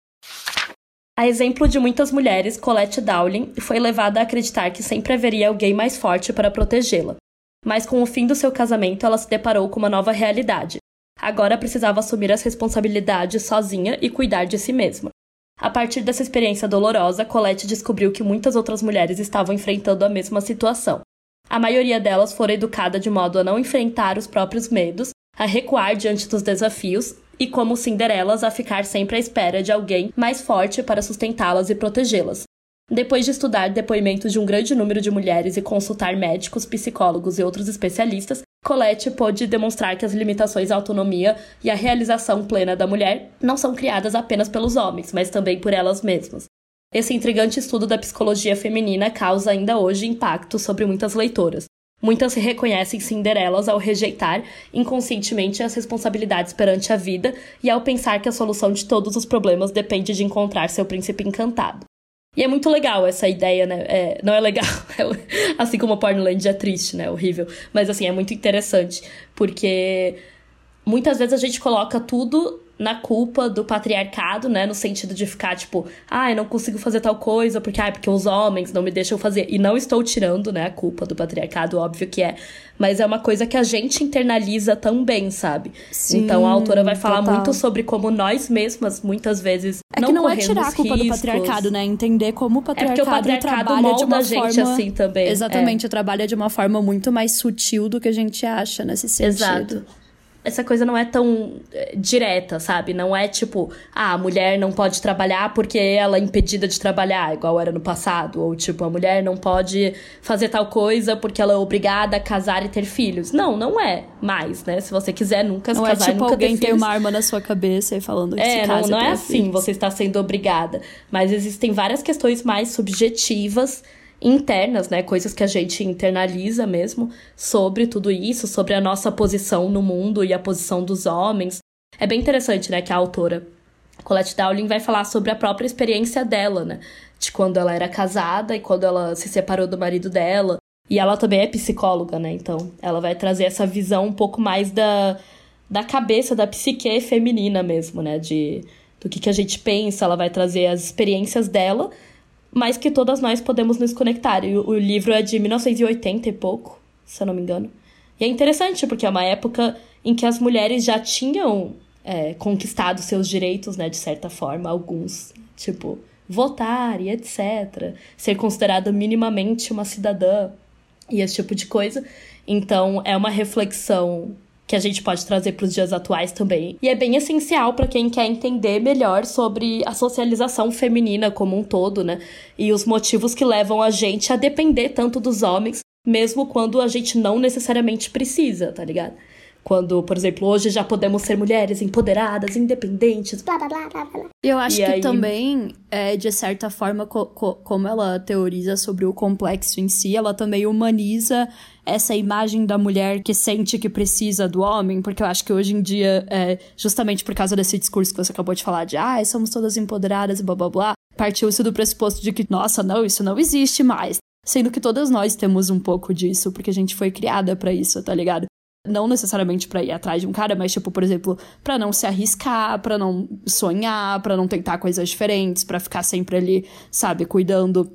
S2: A exemplo de muitas mulheres, Colette Dowling foi levada a acreditar que sempre haveria alguém mais forte para protegê-la. Mas com o fim do seu casamento, ela se deparou com uma nova realidade. Agora precisava assumir as responsabilidades sozinha e cuidar de si mesma. A partir dessa experiência dolorosa, Colette descobriu que muitas outras mulheres estavam enfrentando a mesma situação. A maioria delas foram educada de modo a não enfrentar os próprios medos, a recuar diante dos desafios e, como Cinderelas, a ficar sempre à espera de alguém mais forte para sustentá-las e protegê-las. Depois de estudar depoimentos de um grande número de mulheres e consultar médicos, psicólogos e outros especialistas, Colette pôde demonstrar que as limitações à autonomia e à realização plena da mulher não são criadas apenas pelos homens, mas também por elas mesmas. Esse intrigante estudo da psicologia feminina causa ainda hoje impacto sobre muitas leitoras. Muitas se reconhecem Cinderelas ao rejeitar inconscientemente as responsabilidades perante a vida e ao pensar que a solução de todos os problemas depende de encontrar seu príncipe encantado. E é muito legal essa ideia, né? É, não é legal, é assim como a Pornland é triste, né? Horrível. Mas assim, é muito interessante, porque muitas vezes a gente coloca tudo na culpa do patriarcado, né? No sentido de ficar tipo, ah, eu não consigo fazer tal coisa porque, ah, porque os homens não me deixam fazer. E não estou tirando, né, a culpa do patriarcado, óbvio que é. Mas é uma coisa que a gente internaliza também, sabe? Sim, então a autora vai falar total. muito sobre como nós mesmas, muitas vezes,
S1: é
S2: não
S1: que não
S2: é
S1: tirar a culpa
S2: riscos.
S1: do patriarcado, né? Entender como o patriarcado, é
S2: o patriarcado trabalha de uma a gente
S1: forma...
S2: assim também.
S1: Exatamente,
S2: é.
S1: trabalha de uma forma muito mais sutil do que a gente acha nesse sentido.
S2: Exato essa coisa não é tão eh, direta, sabe? Não é tipo, ah, a mulher não pode trabalhar porque ela é impedida de trabalhar, igual era no passado. Ou tipo, a mulher não pode fazer tal coisa porque ela é obrigada a casar e ter filhos. Não, não é mais, né? Se você quiser nunca
S1: não
S2: se
S1: é
S2: casar é
S1: tipo
S2: nunca
S1: alguém
S2: ter
S1: tem uma arma na sua cabeça e falando que
S2: é,
S1: se
S2: casa
S1: não,
S2: não é assim,
S1: filhos.
S2: você está sendo obrigada. Mas existem várias questões mais subjetivas internas, né, coisas que a gente internaliza mesmo sobre tudo isso, sobre a nossa posição no mundo e a posição dos homens. É bem interessante, né, que a autora Colette Dowling vai falar sobre a própria experiência dela, né, de quando ela era casada e quando ela se separou do marido dela. E ela também é psicóloga, né? Então, ela vai trazer essa visão um pouco mais da, da cabeça, da psique feminina mesmo, né? De, do que, que a gente pensa. Ela vai trazer as experiências dela mas que todas nós podemos nos conectar. E o, o livro é de 1980 e pouco, se eu não me engano. E é interessante, porque é uma época em que as mulheres já tinham é, conquistado seus direitos, né, de certa forma, alguns, tipo, votar e etc. Ser considerada minimamente uma cidadã e esse tipo de coisa. Então, é uma reflexão que a gente pode trazer para os dias atuais também. E é bem essencial para quem quer entender melhor sobre a socialização feminina como um todo, né? E os motivos que levam a gente a depender tanto dos homens, mesmo quando a gente não necessariamente precisa, tá ligado? Quando, por exemplo, hoje já podemos ser mulheres empoderadas, independentes, blá blá blá blá blá.
S1: Eu acho e que aí... também, é, de certa forma, co co como ela teoriza sobre o complexo em si, ela também humaniza essa imagem da mulher que sente que precisa do homem, porque eu acho que hoje em dia, é, justamente por causa desse discurso que você acabou de falar de ah, somos todas empoderadas e blá blá blá, partiu-se do pressuposto de que, nossa, não, isso não existe mais. Sendo que todas nós temos um pouco disso, porque a gente foi criada para isso, tá ligado? Não necessariamente para ir atrás de um cara, mas tipo, por exemplo, para não se arriscar, para não sonhar, para não tentar coisas diferentes, para ficar sempre ali, sabe, cuidando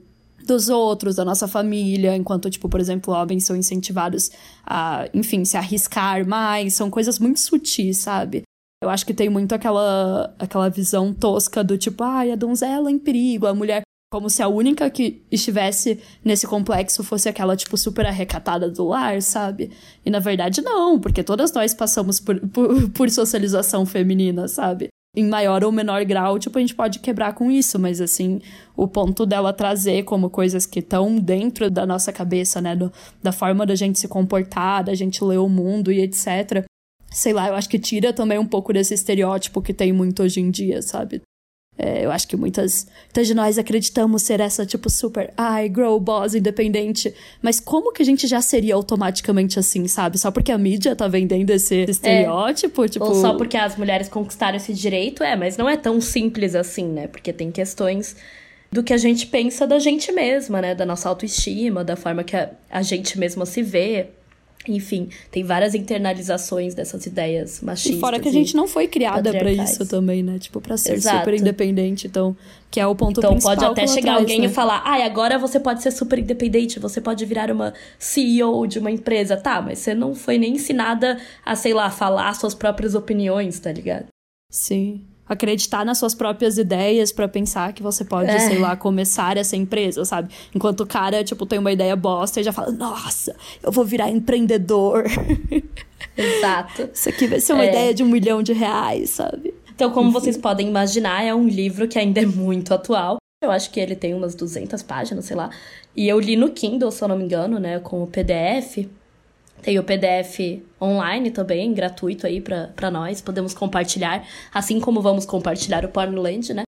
S1: dos outros, da nossa família, enquanto, tipo, por exemplo, homens são incentivados a, enfim, se arriscar mais, são coisas muito sutis, sabe? Eu acho que tem muito aquela, aquela visão tosca do tipo, ai, a donzela em perigo, a mulher como se a única que estivesse nesse complexo fosse aquela, tipo, super arrecatada do lar, sabe? E na verdade não, porque todas nós passamos por, por, por, socialização feminina, sabe? Em maior ou menor grau, tipo, a gente pode quebrar com isso, mas assim, o ponto dela trazer como coisas que estão dentro da nossa cabeça, né? Do, da forma da gente se comportar, da gente ler o mundo e etc. Sei lá, eu acho que tira também um pouco desse estereótipo que tem muito hoje em dia, sabe? É, eu acho que muitas, muitas de nós acreditamos ser essa, tipo, super, ai, grow boss, independente. Mas como que a gente já seria automaticamente assim, sabe? Só porque a mídia tá vendendo esse estereótipo,
S2: é.
S1: tipo...
S2: Ou só porque as mulheres conquistaram esse direito, é, mas não é tão simples assim, né? Porque tem questões do que a gente pensa da gente mesma, né? Da nossa autoestima, da forma que a, a gente mesma se vê. Enfim, tem várias internalizações dessas ideias machistas.
S1: E fora que a gente não foi criada para isso também, né? Tipo, pra ser Exato. super independente, então, que é o ponto
S2: então,
S1: principal.
S2: Então pode até chegar alguém
S1: né?
S2: e falar: "Ai, ah, agora você pode ser super independente, você pode virar uma CEO de uma empresa". Tá, mas você não foi nem ensinada a, sei lá, falar suas próprias opiniões, tá ligado?
S1: Sim acreditar nas suas próprias ideias para pensar que você pode, é. sei lá, começar essa empresa, sabe? Enquanto o cara, tipo, tem uma ideia bosta e já fala, nossa, eu vou virar empreendedor.
S2: Exato.
S1: Isso aqui vai ser uma é. ideia de um milhão de reais, sabe?
S2: Então, como Enfim. vocês podem imaginar, é um livro que ainda é muito atual. Eu acho que ele tem umas 200 páginas, sei lá. E eu li no Kindle, se eu não me engano, né, com o PDF. Tem o PDF online também, gratuito aí para nós, podemos compartilhar, assim como vamos compartilhar o Pornland, né?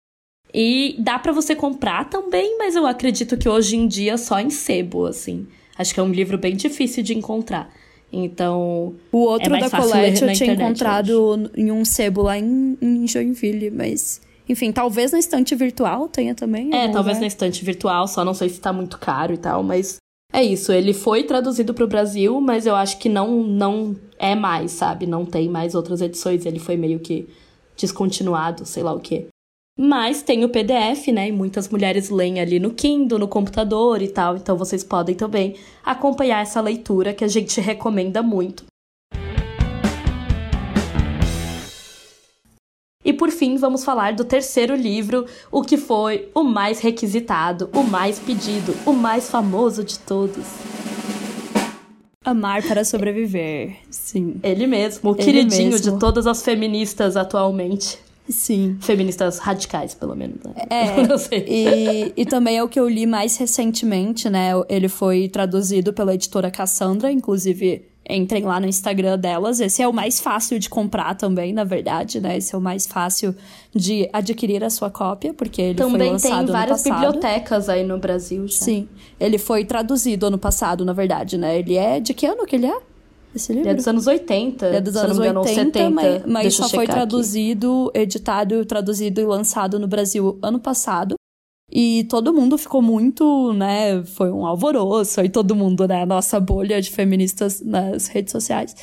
S2: E dá para você comprar também, mas eu acredito que hoje em dia só em sebo, assim. Acho que é um livro bem difícil de encontrar. Então.
S1: O outro é da Colette eu tinha encontrado em um sebo lá em, em Joinville, mas. Enfim, talvez na estante virtual tenha também.
S2: É, talvez lugar. na estante virtual, só não sei se tá muito caro e tal, mas é isso, ele foi traduzido para o Brasil, mas eu acho que não não é mais, sabe? Não tem mais outras edições, ele foi meio que descontinuado, sei lá o quê. Mas tem o PDF, né? E muitas mulheres leem ali no Kindle, no computador e tal, então vocês podem também acompanhar essa leitura que a gente recomenda muito. E por fim, vamos falar do terceiro livro, o que foi o mais requisitado, o mais pedido, o mais famoso de todos.
S1: Amar para sobreviver. Sim.
S2: Ele mesmo, o Ele queridinho mesmo. de todas as feministas atualmente.
S1: Sim.
S2: Feministas radicais, pelo menos. Né?
S1: É. e, e também é o que eu li mais recentemente, né? Ele foi traduzido pela editora Cassandra, inclusive entrem lá no Instagram delas. Esse é o mais fácil de comprar também, na verdade, né? Esse é o mais fácil de adquirir a sua cópia, porque ele
S2: também
S1: foi lançado
S2: tem várias bibliotecas aí no Brasil já.
S1: Sim. Ele foi traduzido ano passado, na verdade, né? Ele é de que ano que ele é?
S2: Esse livro? Ele é dos anos 80.
S1: É dos anos 80, 70, mas, mas só foi traduzido, aqui. editado, traduzido e lançado no Brasil ano passado. E todo mundo ficou muito, né? Foi um alvoroço, e todo mundo, né? Nossa bolha de feministas nas redes sociais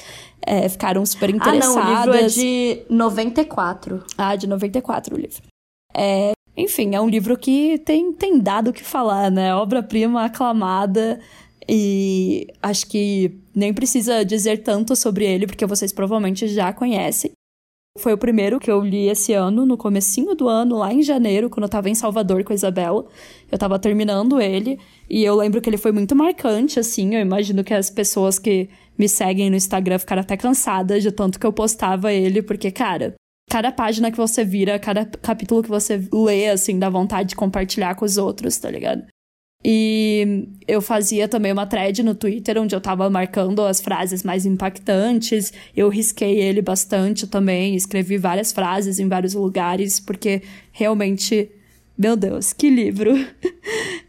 S1: é, ficaram super interessadas. Ah,
S2: não, o livro é de 94.
S1: Ah, de 94 o livro. É, enfim, é um livro que tem, tem dado o que falar, né? Obra-prima aclamada. E acho que nem precisa dizer tanto sobre ele, porque vocês provavelmente já conhecem. Foi o primeiro que eu li esse ano, no comecinho do ano, lá em janeiro, quando eu tava em Salvador com a Isabela. Eu tava terminando ele, e eu lembro que ele foi muito marcante, assim. Eu imagino que as pessoas que me seguem no Instagram ficaram até cansadas de tanto que eu postava ele, porque, cara, cada página que você vira, cada capítulo que você lê, assim, dá vontade de compartilhar com os outros, tá ligado? E eu fazia também uma thread no Twitter onde eu tava marcando as frases mais impactantes. Eu risquei ele bastante também, escrevi várias frases em vários lugares, porque realmente, meu Deus, que livro!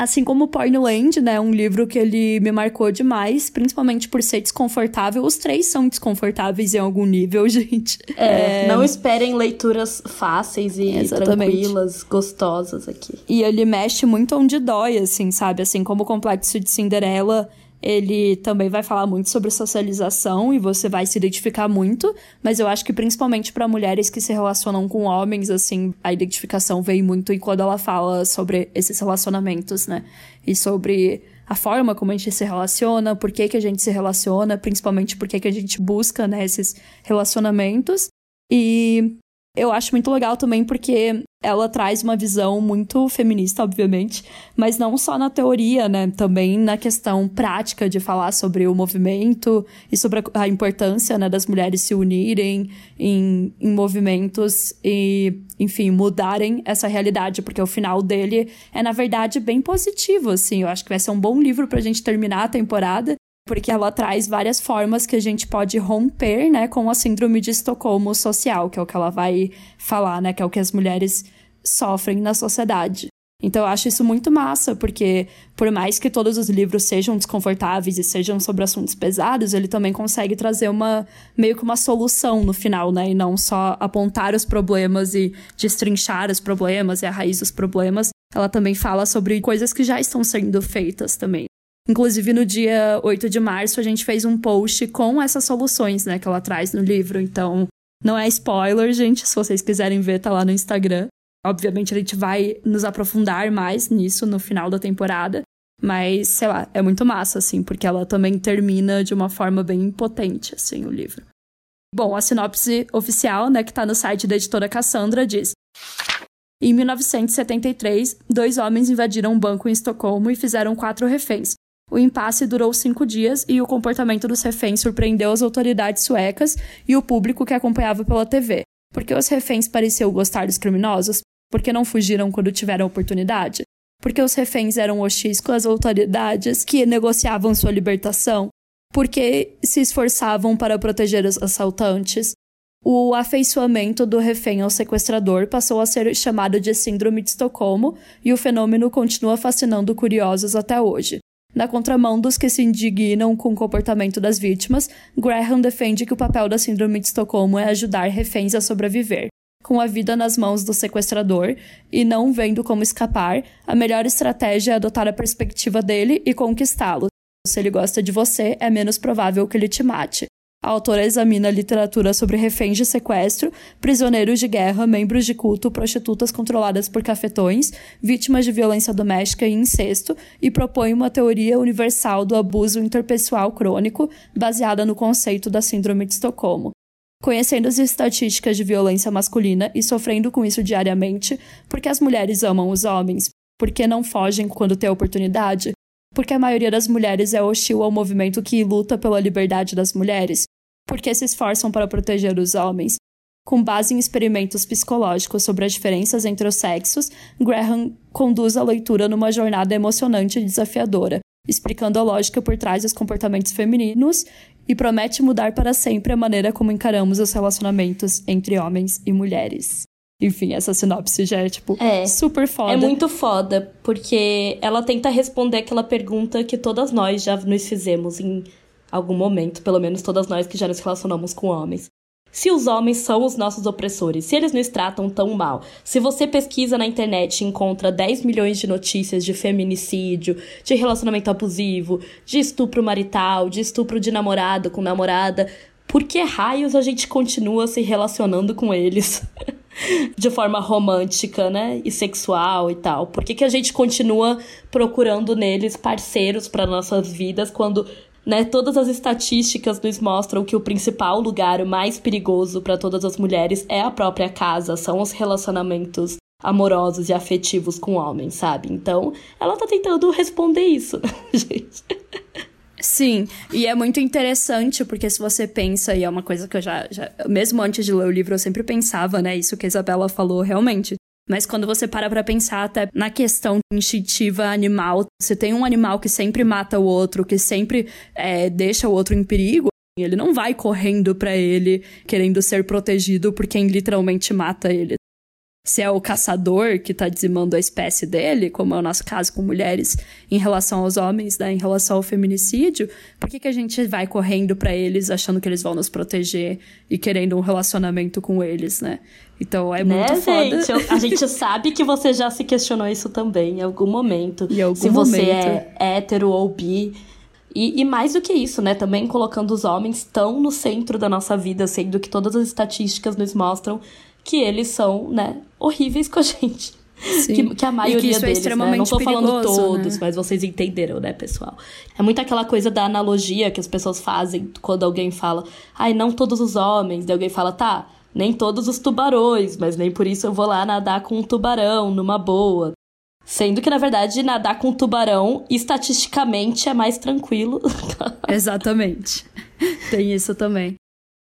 S1: Assim como Pornland, né? Um livro que ele me marcou demais, principalmente por ser desconfortável. Os três são desconfortáveis em algum nível, gente.
S2: É, é... não esperem leituras fáceis e Exatamente. tranquilas, gostosas aqui.
S1: E ele mexe muito onde dói, assim, sabe? Assim como o Complexo de Cinderela ele também vai falar muito sobre socialização e você vai se identificar muito, mas eu acho que principalmente para mulheres que se relacionam com homens, assim, a identificação vem muito quando ela fala sobre esses relacionamentos, né? E sobre a forma como a gente se relaciona, por que, que a gente se relaciona, principalmente por que, que a gente busca, né, esses relacionamentos. E eu acho muito legal também porque ela traz uma visão muito feminista, obviamente, mas não só na teoria, né? Também na questão prática de falar sobre o movimento e sobre a importância né, das mulheres se unirem em, em movimentos e, enfim, mudarem essa realidade, porque o final dele é, na verdade, bem positivo, assim. Eu acho que vai ser um bom livro pra gente terminar a temporada porque ela traz várias formas que a gente pode romper, né, com a síndrome de Estocolmo social, que é o que ela vai falar, né, que é o que as mulheres sofrem na sociedade. Então eu acho isso muito massa, porque por mais que todos os livros sejam desconfortáveis e sejam sobre assuntos pesados, ele também consegue trazer uma meio que uma solução no final, né? E não só apontar os problemas e destrinchar os problemas e a raiz dos problemas. Ela também fala sobre coisas que já estão sendo feitas também. Inclusive, no dia 8 de março, a gente fez um post com essas soluções, né, que ela traz no livro. Então, não é spoiler, gente. Se vocês quiserem ver, tá lá no Instagram. Obviamente, a gente vai nos aprofundar mais nisso no final da temporada. Mas, sei lá, é muito massa, assim, porque ela também termina de uma forma bem potente, assim, o livro. Bom, a sinopse oficial, né, que tá no site da editora Cassandra, diz: Em 1973, dois homens invadiram um banco em Estocolmo e fizeram quatro reféns, o impasse durou cinco dias e o comportamento dos reféns surpreendeu as autoridades suecas e o público que acompanhava pela TV. Porque os reféns pareciam gostar dos criminosos? Porque não fugiram quando tiveram oportunidade? Porque os reféns eram hostis com as autoridades que negociavam sua libertação? Porque se esforçavam para proteger os assaltantes? O afeiçoamento do refém ao sequestrador passou a ser chamado de Síndrome de Estocolmo e o fenômeno continua fascinando curiosos até hoje. Na contramão dos que se indignam com o comportamento das vítimas, Graham defende que o papel da Síndrome de Estocolmo é ajudar reféns a sobreviver. Com a vida nas mãos do sequestrador e não vendo como escapar, a melhor estratégia é adotar a perspectiva dele e conquistá-lo. Se ele gosta de você, é menos provável que ele te mate. A autora examina literatura sobre reféns de sequestro, prisioneiros de guerra, membros de culto, prostitutas controladas por cafetões, vítimas de violência doméstica e incesto e propõe uma teoria universal do abuso interpessoal crônico baseada no conceito da Síndrome de Estocolmo. Conhecendo as estatísticas de violência masculina e sofrendo com isso diariamente, porque as mulheres amam os homens, porque não fogem quando têm oportunidade, porque a maioria das mulheres é hostil ao movimento que luta pela liberdade das mulheres, porque se esforçam para proteger os homens. Com base em experimentos psicológicos sobre as diferenças entre os sexos, Graham conduz a leitura numa jornada emocionante e desafiadora, explicando a lógica por trás dos comportamentos femininos e promete mudar para sempre a maneira como encaramos os relacionamentos entre homens e mulheres. Enfim, essa sinopse já é, tipo, é, super foda.
S2: É muito foda, porque ela tenta responder aquela pergunta que todas nós já nos fizemos em algum momento, pelo menos todas nós que já nos relacionamos com homens. Se os homens são os nossos opressores, se eles nos tratam tão mal, se você pesquisa na internet e encontra 10 milhões de notícias de feminicídio, de relacionamento abusivo, de estupro marital, de estupro de namorado com namorada, por que raios a gente continua se relacionando com eles? de forma romântica, né? E sexual e tal. Por que, que a gente continua procurando neles parceiros para nossas vidas quando né, todas as estatísticas nos mostram que o principal lugar, o mais perigoso para todas as mulheres é a própria casa, são os relacionamentos amorosos e afetivos com homens, sabe? Então, ela tá tentando responder isso, gente.
S1: Sim, e é muito interessante, porque se você pensa, e é uma coisa que eu já, já. Mesmo antes de ler o livro, eu sempre pensava, né? Isso que a Isabela falou realmente. Mas quando você para pra pensar até na questão instintiva animal, você tem um animal que sempre mata o outro, que sempre é, deixa o outro em perigo, ele não vai correndo para ele querendo ser protegido por quem literalmente mata ele se é o caçador que está dizimando a espécie dele, como é o nosso caso com mulheres em relação aos homens, né, em relação ao feminicídio, por que, que a gente vai correndo para eles achando que eles vão nos proteger e querendo um relacionamento com eles, né? Então é muito
S2: né,
S1: foda.
S2: Gente? A gente sabe que você já se questionou isso também em algum momento.
S1: Em algum
S2: se
S1: momento.
S2: você é hétero ou bi. E, e, mais do que isso, né? Também colocando os homens tão no centro da nossa vida, sendo que todas as estatísticas nos mostram que eles são, né, horríveis com a gente. Que, que, a maioria
S1: que isso
S2: deles,
S1: é extremamente
S2: né? Não tô falando todos,
S1: né?
S2: mas vocês entenderam, né, pessoal? É muito aquela coisa da analogia que as pessoas fazem quando alguém fala, ai, não todos os homens. Daí alguém fala, tá, nem todos os tubarões, mas nem por isso eu vou lá nadar com um tubarão numa boa. Sendo que, na verdade, nadar com um tubarão, estatisticamente, é mais tranquilo.
S1: Exatamente. Tem isso também.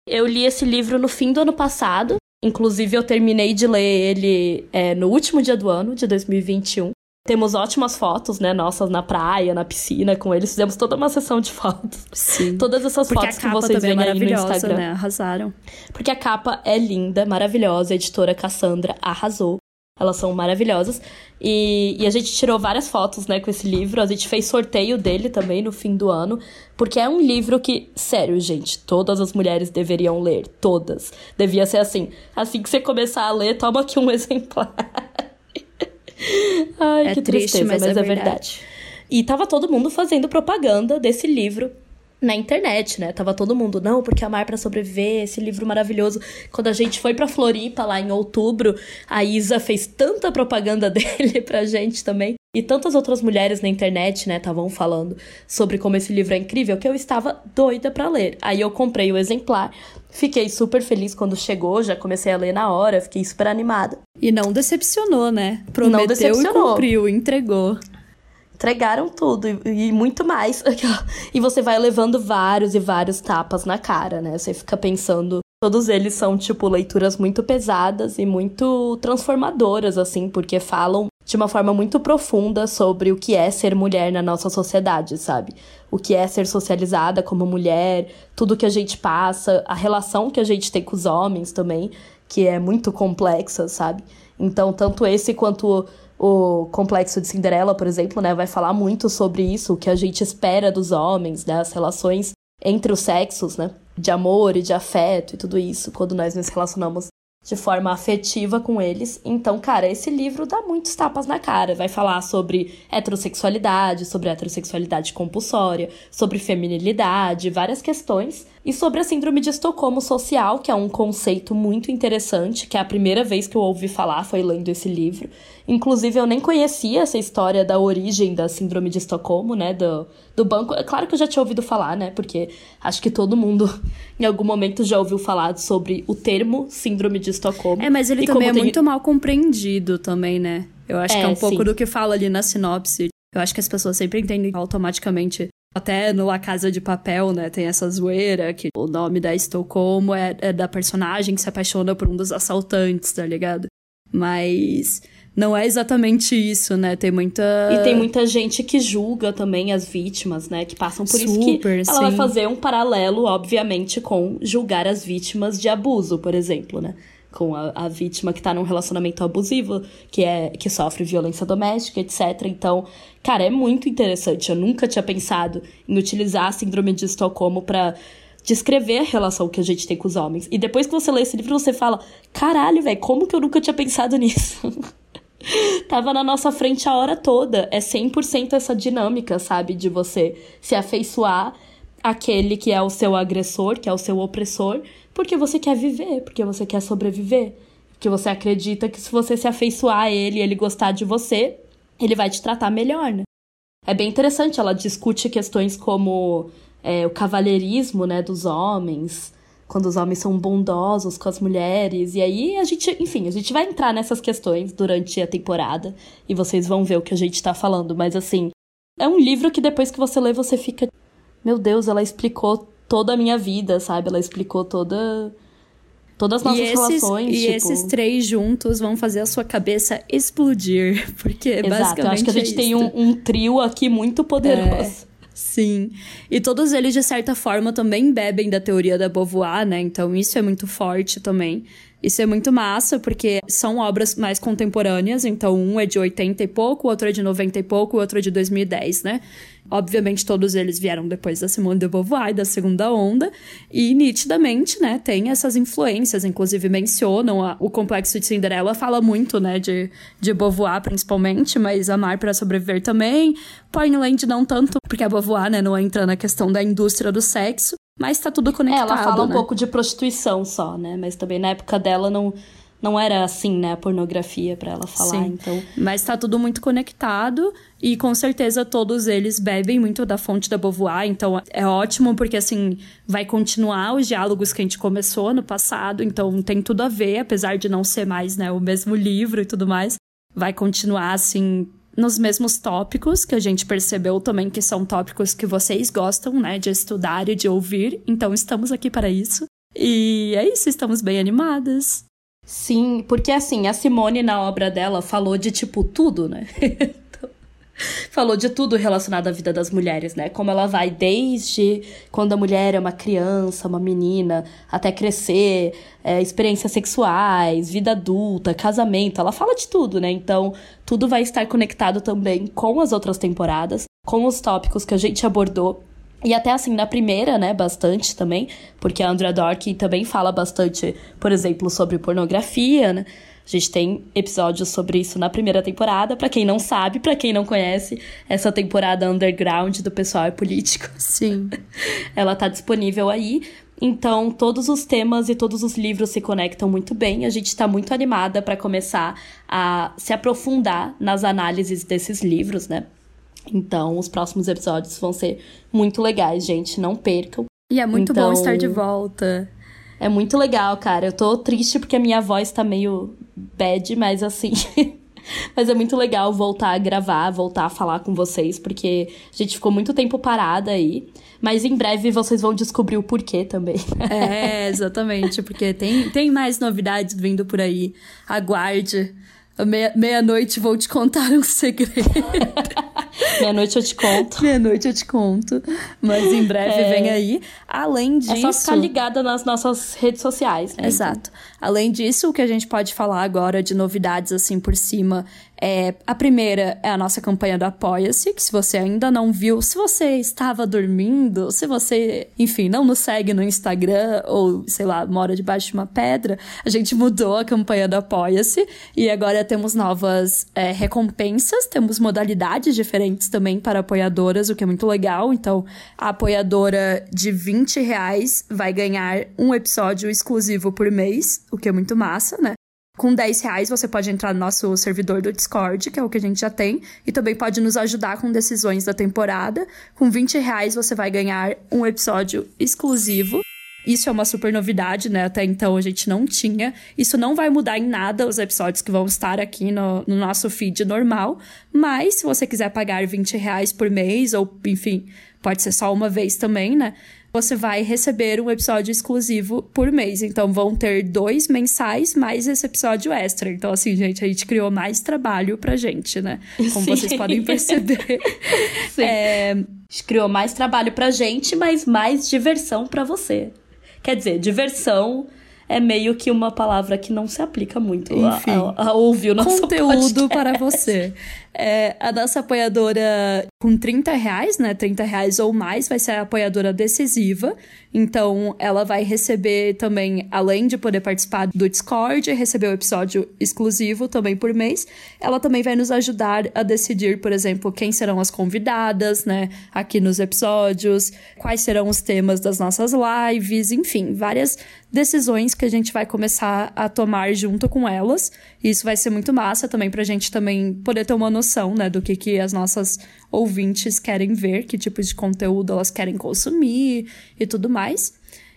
S2: Eu li esse livro no fim do ano passado. Inclusive, eu terminei de ler ele é, no último dia do ano, de 2021. Temos ótimas fotos, né, nossas na praia, na piscina com eles. Fizemos toda uma sessão de fotos.
S1: Sim.
S2: Todas essas
S1: Porque
S2: fotos que vocês
S1: é
S2: veem aí no Instagram.
S1: né? Arrasaram.
S2: Porque a capa é linda, maravilhosa. A editora Cassandra arrasou. Elas são maravilhosas. E, e, a gente tirou várias fotos, né, com esse livro. A gente fez sorteio dele também no fim do ano. Porque é um livro que, sério, gente, todas as mulheres deveriam ler. Todas. Devia ser assim. Assim que você começar a ler, toma aqui um exemplar. Ai,
S1: É
S2: que
S1: triste,
S2: tristeza,
S1: mas
S2: mas,
S1: é
S2: é verdade.
S1: verdade.
S2: E tava todo mundo fazendo propaganda desse livro na internet, né? Tava todo mundo, não, porque Amar para Sobreviver, esse livro maravilhoso. Quando a gente foi pra Floripa lá em outubro, a Isa fez tanta propaganda dele pra gente também. E tantas outras mulheres na internet, né, estavam falando sobre como esse livro é incrível, que eu estava doida para ler. Aí eu comprei o exemplar, fiquei super feliz quando chegou, já comecei a ler na hora, fiquei super animada.
S1: E não decepcionou, né? Prometeu
S2: decepcionou.
S1: e cumpriu, entregou.
S2: Entregaram tudo e, e muito mais. E você vai levando vários e vários tapas na cara, né? Você fica pensando. Todos eles são, tipo, leituras muito pesadas e muito transformadoras, assim, porque falam de uma forma muito profunda sobre o que é ser mulher na nossa sociedade, sabe? O que é ser socializada como mulher, tudo que a gente passa, a relação que a gente tem com os homens também, que é muito complexa, sabe? Então, tanto esse quanto o Complexo de Cinderela, por exemplo, né, vai falar muito sobre isso, o que a gente espera dos homens, né, as relações entre os sexos, né, de amor e de afeto e tudo isso, quando nós nos relacionamos de forma afetiva com eles. Então, cara, esse livro dá muitos tapas na cara. Vai falar sobre heterossexualidade, sobre heterossexualidade compulsória, sobre feminilidade, várias questões. E sobre a síndrome de Estocolmo social, que é um conceito muito interessante, que é a primeira vez que eu ouvi falar foi lendo esse livro. Inclusive, eu nem conhecia essa história da origem da síndrome de Estocolmo, né? Do, do banco. É claro que eu já tinha ouvido falar, né? Porque acho que todo mundo, em algum momento, já ouviu falar sobre o termo síndrome de Estocolmo.
S1: É, mas ele
S2: E
S1: também é
S2: tem-
S1: muito mal compreendido também, né? Eu acho que é
S2: É,
S1: um pouco
S2: sim.
S1: do que fala ali na sinopse. Eu acho que as pessoas sempre entendem automaticamente. Até no La Casa de Papel, né? Tem essa zoeira que o nome da Estocolmo é, é da personagem que se apaixona por um dos assaltantes, tá ligado? Mas não é exatamente isso, né? Tem muita.
S2: E tem muita gente que julga também as vítimas, né? Que passam por isso que
S1: Super,
S2: ela vai
S1: sim.
S2: fazer um paralelo, obviamente, com julgar as vítimas de abuso, por exemplo, né? Com a, a vítima que tá num relacionamento abusivo, que é que sofre violência doméstica, etc. Então, cara, é muito interessante. Eu nunca tinha pensado em utilizar a síndrome de Estocolmo pra descrever a relação que a gente tem com os homens. E depois que você lê esse livro, você fala: caralho, velho, como que eu nunca tinha pensado nisso? Tava na nossa frente a hora toda. É 100% essa dinâmica, sabe? De você se afeiçoar àquele que é o seu agressor, que é o seu opressor, porque você quer viver, porque você quer sobreviver. Porque você acredita que se você se afeiçoar a ele e ele gostar de você, ele vai te tratar melhor, né? É bem interessante, ela discute questões como é, o cavalheirismo, né, dos homens, quando os homens são bondosos com as mulheres. E aí a gente, enfim, a gente vai entrar nessas questões durante a temporada e vocês vão ver o que a gente tá falando. Mas assim, é um livro que depois que você lê, você fica. Meu Deus, ela explicou toda a minha vida, sabe? Ela explicou toda. Todas as nossas
S1: e esses,
S2: relações.
S1: E
S2: tipo...
S1: esses três juntos vão fazer a sua cabeça explodir. Porque
S2: Exato,
S1: basicamente.
S2: Eu acho que a gente
S1: é
S2: tem um, um, trio aqui muito poderoso.
S1: Sim. E todos eles, de certa forma, também bebem da teoria da Beauvoir, né? Então isso é muito forte também. Isso é muito massa, porque são obras mais contemporâneas, então um é de 80 e pouco, o outro é de 90 e pouco, o outro é de 2010, né? Obviamente, todos eles vieram depois da Simone de Beauvoir, da segunda onda, e nitidamente, né, tem essas influências, inclusive mencionam a, o Complexo de Cinderela, fala muito, né, de, de Beauvoir principalmente, mas Amar para Sobreviver também, Pornland não tanto, porque a Beauvoir, né, não entra na questão da indústria do sexo, mas tá tudo conectado,
S2: é, Ela fala
S1: né?
S2: um pouco de prostituição só, né, mas também na época dela não não era assim, né, a pornografia para ela falar, Sim. então.
S1: Mas tá tudo muito conectado e com certeza todos eles bebem muito da fonte da Beauvoir, então é ótimo porque assim vai continuar os diálogos que a gente começou no passado, então tem tudo a ver, apesar de não ser mais, né, o mesmo livro e tudo mais. Vai continuar assim nos mesmos tópicos que a gente percebeu também que são tópicos que vocês gostam, né, de estudar e de ouvir. Então estamos aqui para isso. E é isso, estamos bem animadas.
S2: Sim, porque assim, a Simone na obra dela falou de tipo tudo, né? falou de tudo relacionado à vida das mulheres, né? Como ela vai desde quando a mulher é uma criança, uma menina, até crescer, é, experiências sexuais, vida adulta, casamento. Ela fala de tudo, né? Então, tudo vai estar conectado também com as outras temporadas, com os tópicos que a gente abordou e até assim, na primeira, né, bastante também, porque a Andrea Dork também fala bastante, por exemplo, sobre pornografia, né? A gente tem episódios sobre isso na primeira temporada. Para quem não sabe, para quem não conhece, essa temporada underground do pessoal é político.
S1: Sim.
S2: Ela tá disponível aí. Então, todos os temas e todos os livros se conectam muito bem. A gente está muito animada para começar a se aprofundar nas análises desses livros, né? Então, os próximos episódios vão ser muito legais, gente. Não percam.
S1: E é muito então, bom estar de volta.
S2: É muito legal, cara. Eu tô triste porque a minha voz tá meio bad, mas assim. mas é muito legal voltar a gravar, voltar a falar com vocês, porque a gente ficou muito tempo parada aí. Mas em breve vocês vão descobrir o porquê também.
S1: é, exatamente, porque tem, tem mais novidades vindo por aí. Aguarde. Meia-noite vou te contar um segredo.
S2: Meia-noite eu te conto.
S1: Meia-noite eu te conto. Mas em breve é... vem aí. Além disso. É
S2: só ficar ligada nas nossas redes sociais, né?
S1: Exato. Além disso, o que a gente pode falar agora de novidades assim por cima é, a primeira é a nossa campanha do Apoia-se, que se você ainda não viu, se você estava dormindo, se você, enfim, não nos segue no Instagram ou, sei lá, mora debaixo de uma pedra, a gente mudou a campanha do Apoia-se e agora temos novas é, recompensas, temos modalidades diferentes também para apoiadoras, o que é muito legal. Então, a apoiadora de 20 reais vai ganhar um episódio exclusivo por mês, o que é muito massa, né? Com 10 reais você pode entrar no nosso servidor do Discord, que é o que a gente já tem, e também pode nos ajudar com decisões da temporada. Com 20 reais você vai ganhar um episódio exclusivo. Isso é uma super novidade, né? Até então a gente não tinha. Isso não vai mudar em nada os episódios que vão estar aqui no, no nosso feed normal. Mas se você quiser pagar 20 reais por mês, ou enfim, pode ser só uma vez também, né? Você vai receber um episódio exclusivo por mês. Então vão ter dois mensais mais esse episódio extra. Então, assim, gente, a gente criou mais trabalho pra gente, né? Como Sim. vocês podem perceber.
S2: Sim. É... A gente criou mais trabalho pra gente, mas mais diversão para você. Quer dizer, diversão é meio que uma palavra que não se aplica muito Enfim, a, a, a ouvir o nosso
S1: conteúdo podcast. para você. É, a nossa apoiadora com 30 reais, né? 30 reais ou mais, vai ser a apoiadora decisiva. Então, ela vai receber também, além de poder participar do Discord, receber o episódio exclusivo também por mês, ela também vai nos ajudar a decidir, por exemplo, quem serão as convidadas, né? Aqui nos episódios, quais serão os temas das nossas lives, enfim, várias decisões que a gente vai começar a tomar junto com elas. Isso vai ser muito massa também pra gente também poder ter uma noção, né, do que, que as nossas ouvintes querem ver, que tipos de conteúdo elas querem consumir e tudo mais.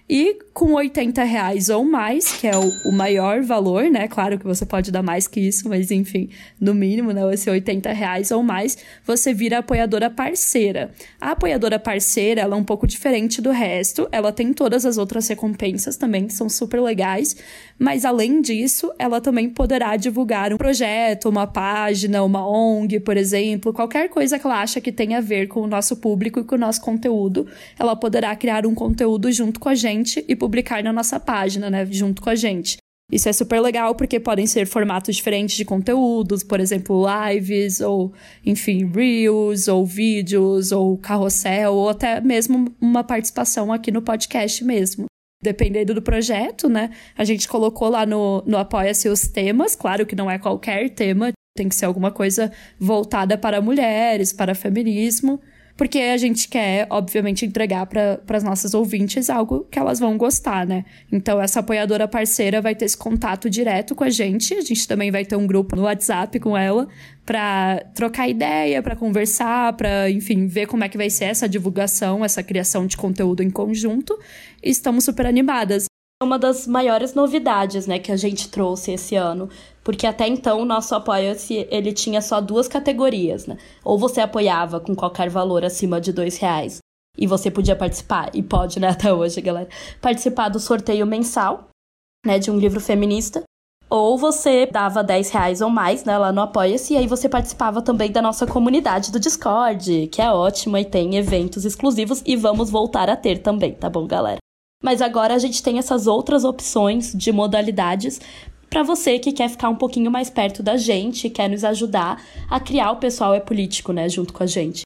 S1: E com 80 reais ou mais, que é o, o, maior valor, né? Claro que você pode dar mais que isso, mas enfim, no mínimo, né? Esse 80 reais ou mais, você vira apoiadora parceira. A apoiadora parceira, ela é um pouco diferente do resto. Ela tem todas as outras recompensas também, que são super legais. Mas além disso, ela também poderá divulgar um projeto, uma página, uma ONG, por exemplo, qualquer coisa que ela acha que tenha a ver com o nosso público e com o nosso conteúdo. Ela poderá criar um conteúdo junto com a gente e publicar na nossa página, né, junto com a gente. Isso é super legal porque podem ser formatos diferentes de conteúdos, por exemplo, lives, ou, enfim, reels, ou vídeos, ou carrossel, ou até mesmo uma participação aqui no podcast mesmo. Dependendo do projeto, né? A gente colocou lá no, no Apoia-se os temas, claro que não é qualquer tema, tem que ser alguma coisa voltada para mulheres, para feminismo porque a gente quer, obviamente, entregar para as nossas ouvintes algo que elas vão gostar, né? Então, essa apoiadora parceira vai ter esse contato direto com a gente. A gente também vai ter um grupo no WhatsApp com ela para trocar ideia, para conversar, para, enfim, ver como é que vai ser essa divulgação, essa criação de conteúdo em conjunto. E estamos super animadas
S2: uma das maiores novidades, né, que a gente trouxe esse ano, porque até então o nosso apoia-se ele tinha só duas categorias, né? Ou você apoiava com qualquer valor acima de dois reais e você podia participar e pode, né, até hoje, galera, participar do sorteio mensal, né, de um livro feminista. Ou você dava 10 reais ou mais, né, lá no Apoia-se, e aí você participava também da nossa comunidade do Discord, que é ótima e tem eventos exclusivos, e vamos voltar a ter também, tá bom, galera? Mas agora a gente tem essas outras opções de modalidades para você que quer ficar um pouquinho mais perto da gente, quer nos ajudar a criar o Pessoal é Político, né, junto com a gente.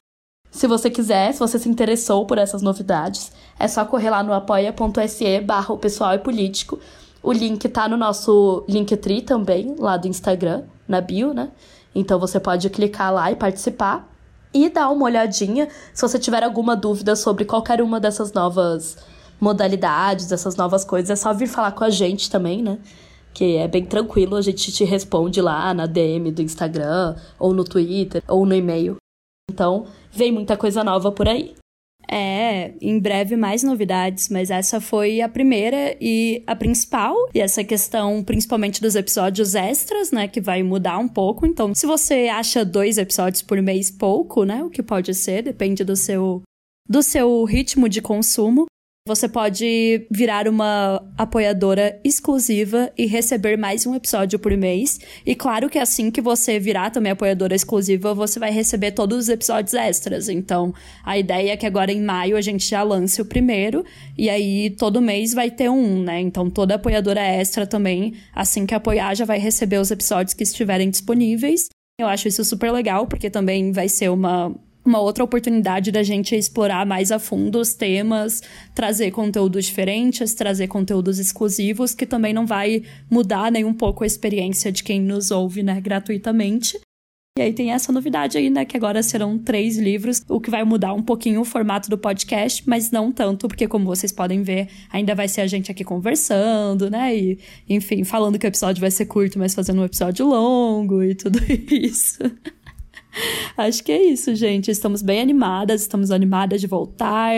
S2: Se você quiser, se você se interessou por essas novidades, é só correr lá no apoia.se barra o Pessoal é Político. O link tá no nosso Linktree também, lá do Instagram, na bio, né? Então você pode clicar lá e participar. E dar uma olhadinha se você tiver alguma dúvida sobre qualquer uma dessas novas modalidades, essas novas coisas, é só vir falar com a gente também, né? Que é bem tranquilo, a gente te responde lá na DM do Instagram, ou no Twitter, ou no e-mail. Então, vem muita coisa nova por aí.
S1: É, em breve mais novidades, mas essa foi a primeira e a principal. E essa questão, principalmente dos episódios extras, né, que vai mudar um pouco. Então, se você acha dois episódios por mês pouco, né, o que pode ser, depende do seu do seu ritmo de consumo, você pode virar uma apoiadora exclusiva e receber mais um episódio por mês. E claro que assim que você virar também apoiadora exclusiva, você vai receber todos os episódios extras. Então, a ideia é que agora em maio a gente já lance o primeiro e aí todo mês vai ter um, né? Então, toda apoiadora extra também, assim que apoiar, já vai receber os episódios que estiverem disponíveis. Eu acho isso super legal, porque também vai ser uma uma outra oportunidade da gente explorar mais a fundo os temas, trazer conteúdos diferentes, trazer conteúdos exclusivos, que também não vai mudar nem um pouco a experiência de quem nos ouve, né, gratuitamente. E aí tem essa novidade aí, né, que agora serão três livros, o que vai mudar um pouquinho o formato do podcast, mas não tanto, porque como vocês podem ver, ainda vai ser a gente aqui conversando, né, e, enfim, falando que o episódio vai ser curto, mas fazendo um episódio longo e tudo isso. Acho que é isso, gente. Estamos bem animadas, estamos animadas de voltar.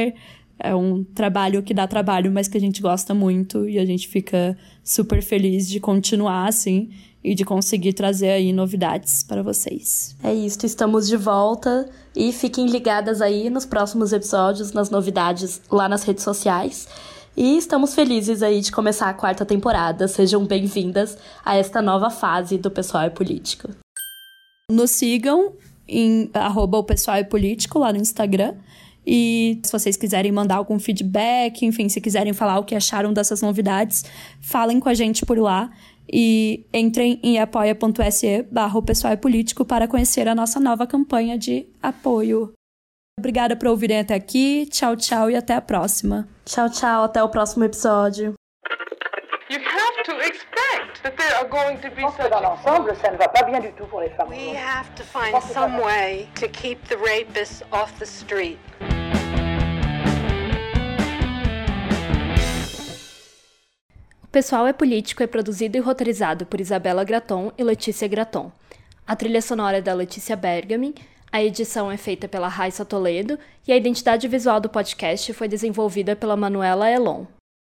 S1: É um trabalho que dá trabalho, mas que a gente gosta muito e a gente fica super feliz de continuar assim e de conseguir trazer aí novidades para vocês.
S2: É isso, estamos de volta e fiquem ligadas aí nos próximos episódios, nas novidades lá nas redes sociais. E estamos felizes aí de começar a quarta temporada. Sejam bem-vindas a esta nova fase do Pessoal é Político.
S1: Nos sigam em arroba o pessoal é político lá no Instagram. E se vocês quiserem mandar algum feedback, enfim, se quiserem falar o que acharam dessas novidades, falem com a gente por lá e entrem em apoia.se barra o pessoal é político para conhecer a nossa nova campanha de apoio. Obrigada por ouvirem até aqui. Tchau, tchau e até a próxima.
S2: Tchau, tchau. Até o próximo episódio. To
S3: are going to be such dans l'ensemble, ça ne va pas bien du tout pour les femmes. We have to find some way to keep the rapists off the street.
S2: O Pessoal é Político é produzido e roteirizado por Isabela Graton e Letícia Graton. A trilha sonora é da Letícia Bergamin, a edição é feita pela Raissa Toledo e a identidade visual do podcast foi desenvolvida pela Manuela Elon.